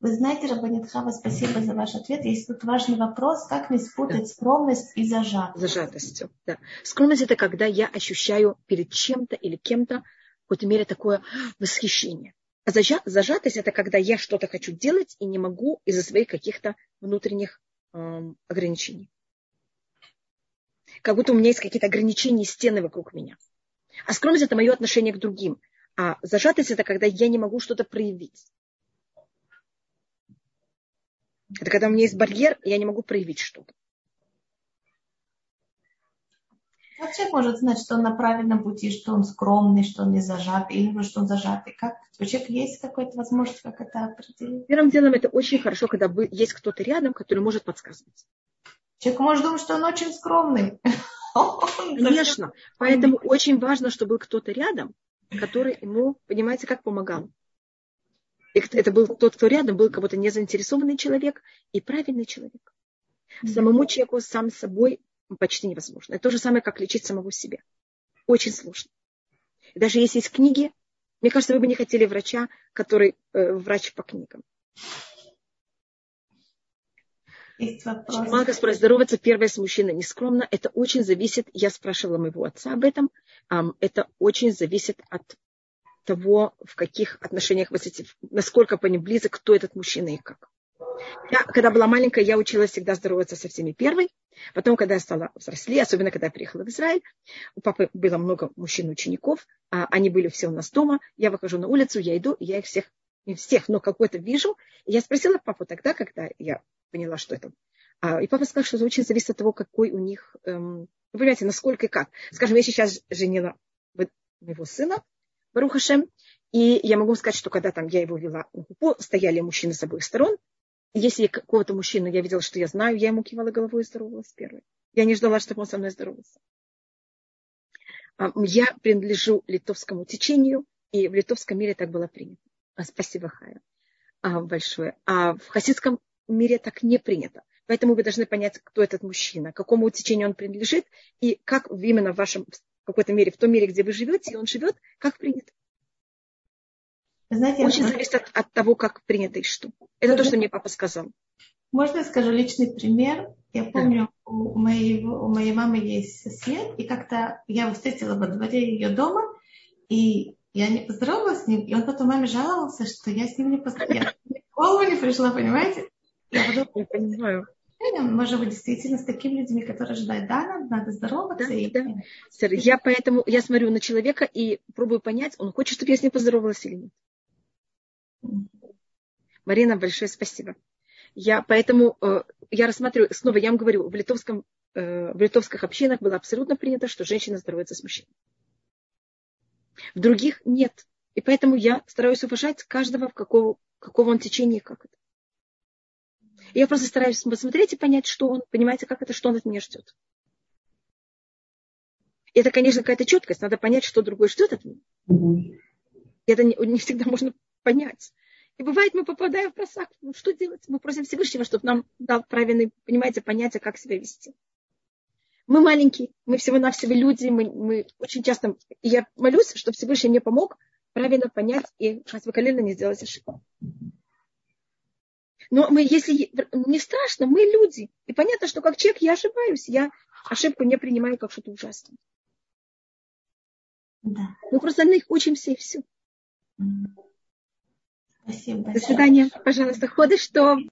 Вы знаете, Рабанит Хава, спасибо за ваш ответ. Есть тут важный вопрос, как не спутать скромность и зажатость. Зажатостью, да. Скромность это когда я ощущаю перед чем-то или кем-то в какой-то мере такое восхищение. А зажатость это когда я что-то хочу делать и не могу из-за своих каких-то внутренних ограничений. Как будто у меня есть какие-то ограничения, стены вокруг меня. А скромность это мое отношение к другим. А зажатость это когда я не могу что-то проявить. Это когда у меня есть барьер, и я не могу проявить что-то. Как человек может знать, что он на правильном пути, что он скромный, что он не зажатый, или что он зажатый? Как у человека есть какая-то возможность, как это определить? Первым делом это очень хорошо, когда есть кто-то рядом, который может подсказывать. Человек может думать, что он очень скромный. Конечно. Поэтому очень важно, чтобы был кто-то рядом, который ему, понимаете, как помогал. И это был тот, кто рядом, был кого-то незаинтересованный человек и правильный человек. Самому человеку сам собой почти невозможно. Это то же самое, как лечить самого себя. Очень сложно. И даже если есть книги, мне кажется, вы бы не хотели врача, который э, врач по книгам. Есть вопрос. Мало спрашивает, здороваться первое с мужчиной нескромно. Это очень зависит, я спрашивала моего отца об этом, это очень зависит от того, в каких отношениях вы насколько по ним близок, кто этот мужчина и как. Я, когда была маленькая, я училась всегда здороваться со всеми первой. Потом, когда я стала взрослее, особенно когда я приехала в Израиль, у папы было много мужчин-учеников, а они были все у нас дома. Я выхожу на улицу, я иду, я их всех, не всех, но какой-то вижу. И я спросила папу тогда, когда я поняла, что это. А, и папа сказал, что это очень зависит от того, какой у них, эм, вы понимаете, насколько и как. Скажем, я сейчас женила моего сына, Барухашем. И я могу сказать, что когда там я его вела на стояли мужчины с обоих сторон. Если какого-то мужчину я видела, что я знаю, я ему кивала головой и здоровалась первой. Я не ждала, чтобы он со мной здоровался. А, я принадлежу литовскому течению, и в литовском мире так было принято. А, спасибо, Хая, большое. А в хасидском мире так не принято. Поэтому вы должны понять, кто этот мужчина, какому течению он принадлежит, и как именно в вашем в какой-то мере, в том мире, где вы живете, и он живет, как принято. Знаете, Очень зависит от, от того, как принято и что. Это то, что мне папа сказал. Можно я скажу личный пример? Я помню, да. у, моей, у моей мамы есть сосед, и как-то я встретила во дворе ее дома, и я не поздоровалась с ним, и он потом маме жаловался, что я с ним не поздоровалась. Я в голову не пришла, понимаете? Я, подумала, я понимаю может быть, действительно с такими людьми, которые ожидают, да, нам надо здороваться. Да, и... да. Я поэтому, я смотрю на человека и пробую понять, он хочет, чтобы я с ним поздоровалась или нет. Марина, большое спасибо. Я поэтому, э, я рассматриваю, снова я вам говорю, в, литовском, э, в литовских общинах было абсолютно принято, что женщина здоровается с мужчиной. В других нет. И поэтому я стараюсь уважать каждого, в какого, какого он течения и как это. Я просто стараюсь посмотреть и понять, что он, понимаете, как это, что он от меня ждет. И это, конечно, какая-то четкость. Надо понять, что другой ждет от меня. Это не, не всегда можно понять. И бывает, мы попадаем в просак. Ну, что делать? Мы просим Всевышнего, чтобы нам дал правильное, понимаете, понятие, как себя вести. Мы маленькие, мы всего-навсего люди, мы, мы очень часто... Я молюсь, чтобы Всевышний мне помог правильно понять и шасвакалильно не сделать ошибку. Но мы, если не страшно, мы люди. И понятно, что как человек я ошибаюсь. Я ошибку не принимаю как что-то ужасное. Да. Мы просто на них учимся и все. Спасибо. До свидания. Пожалуйста, ходы, что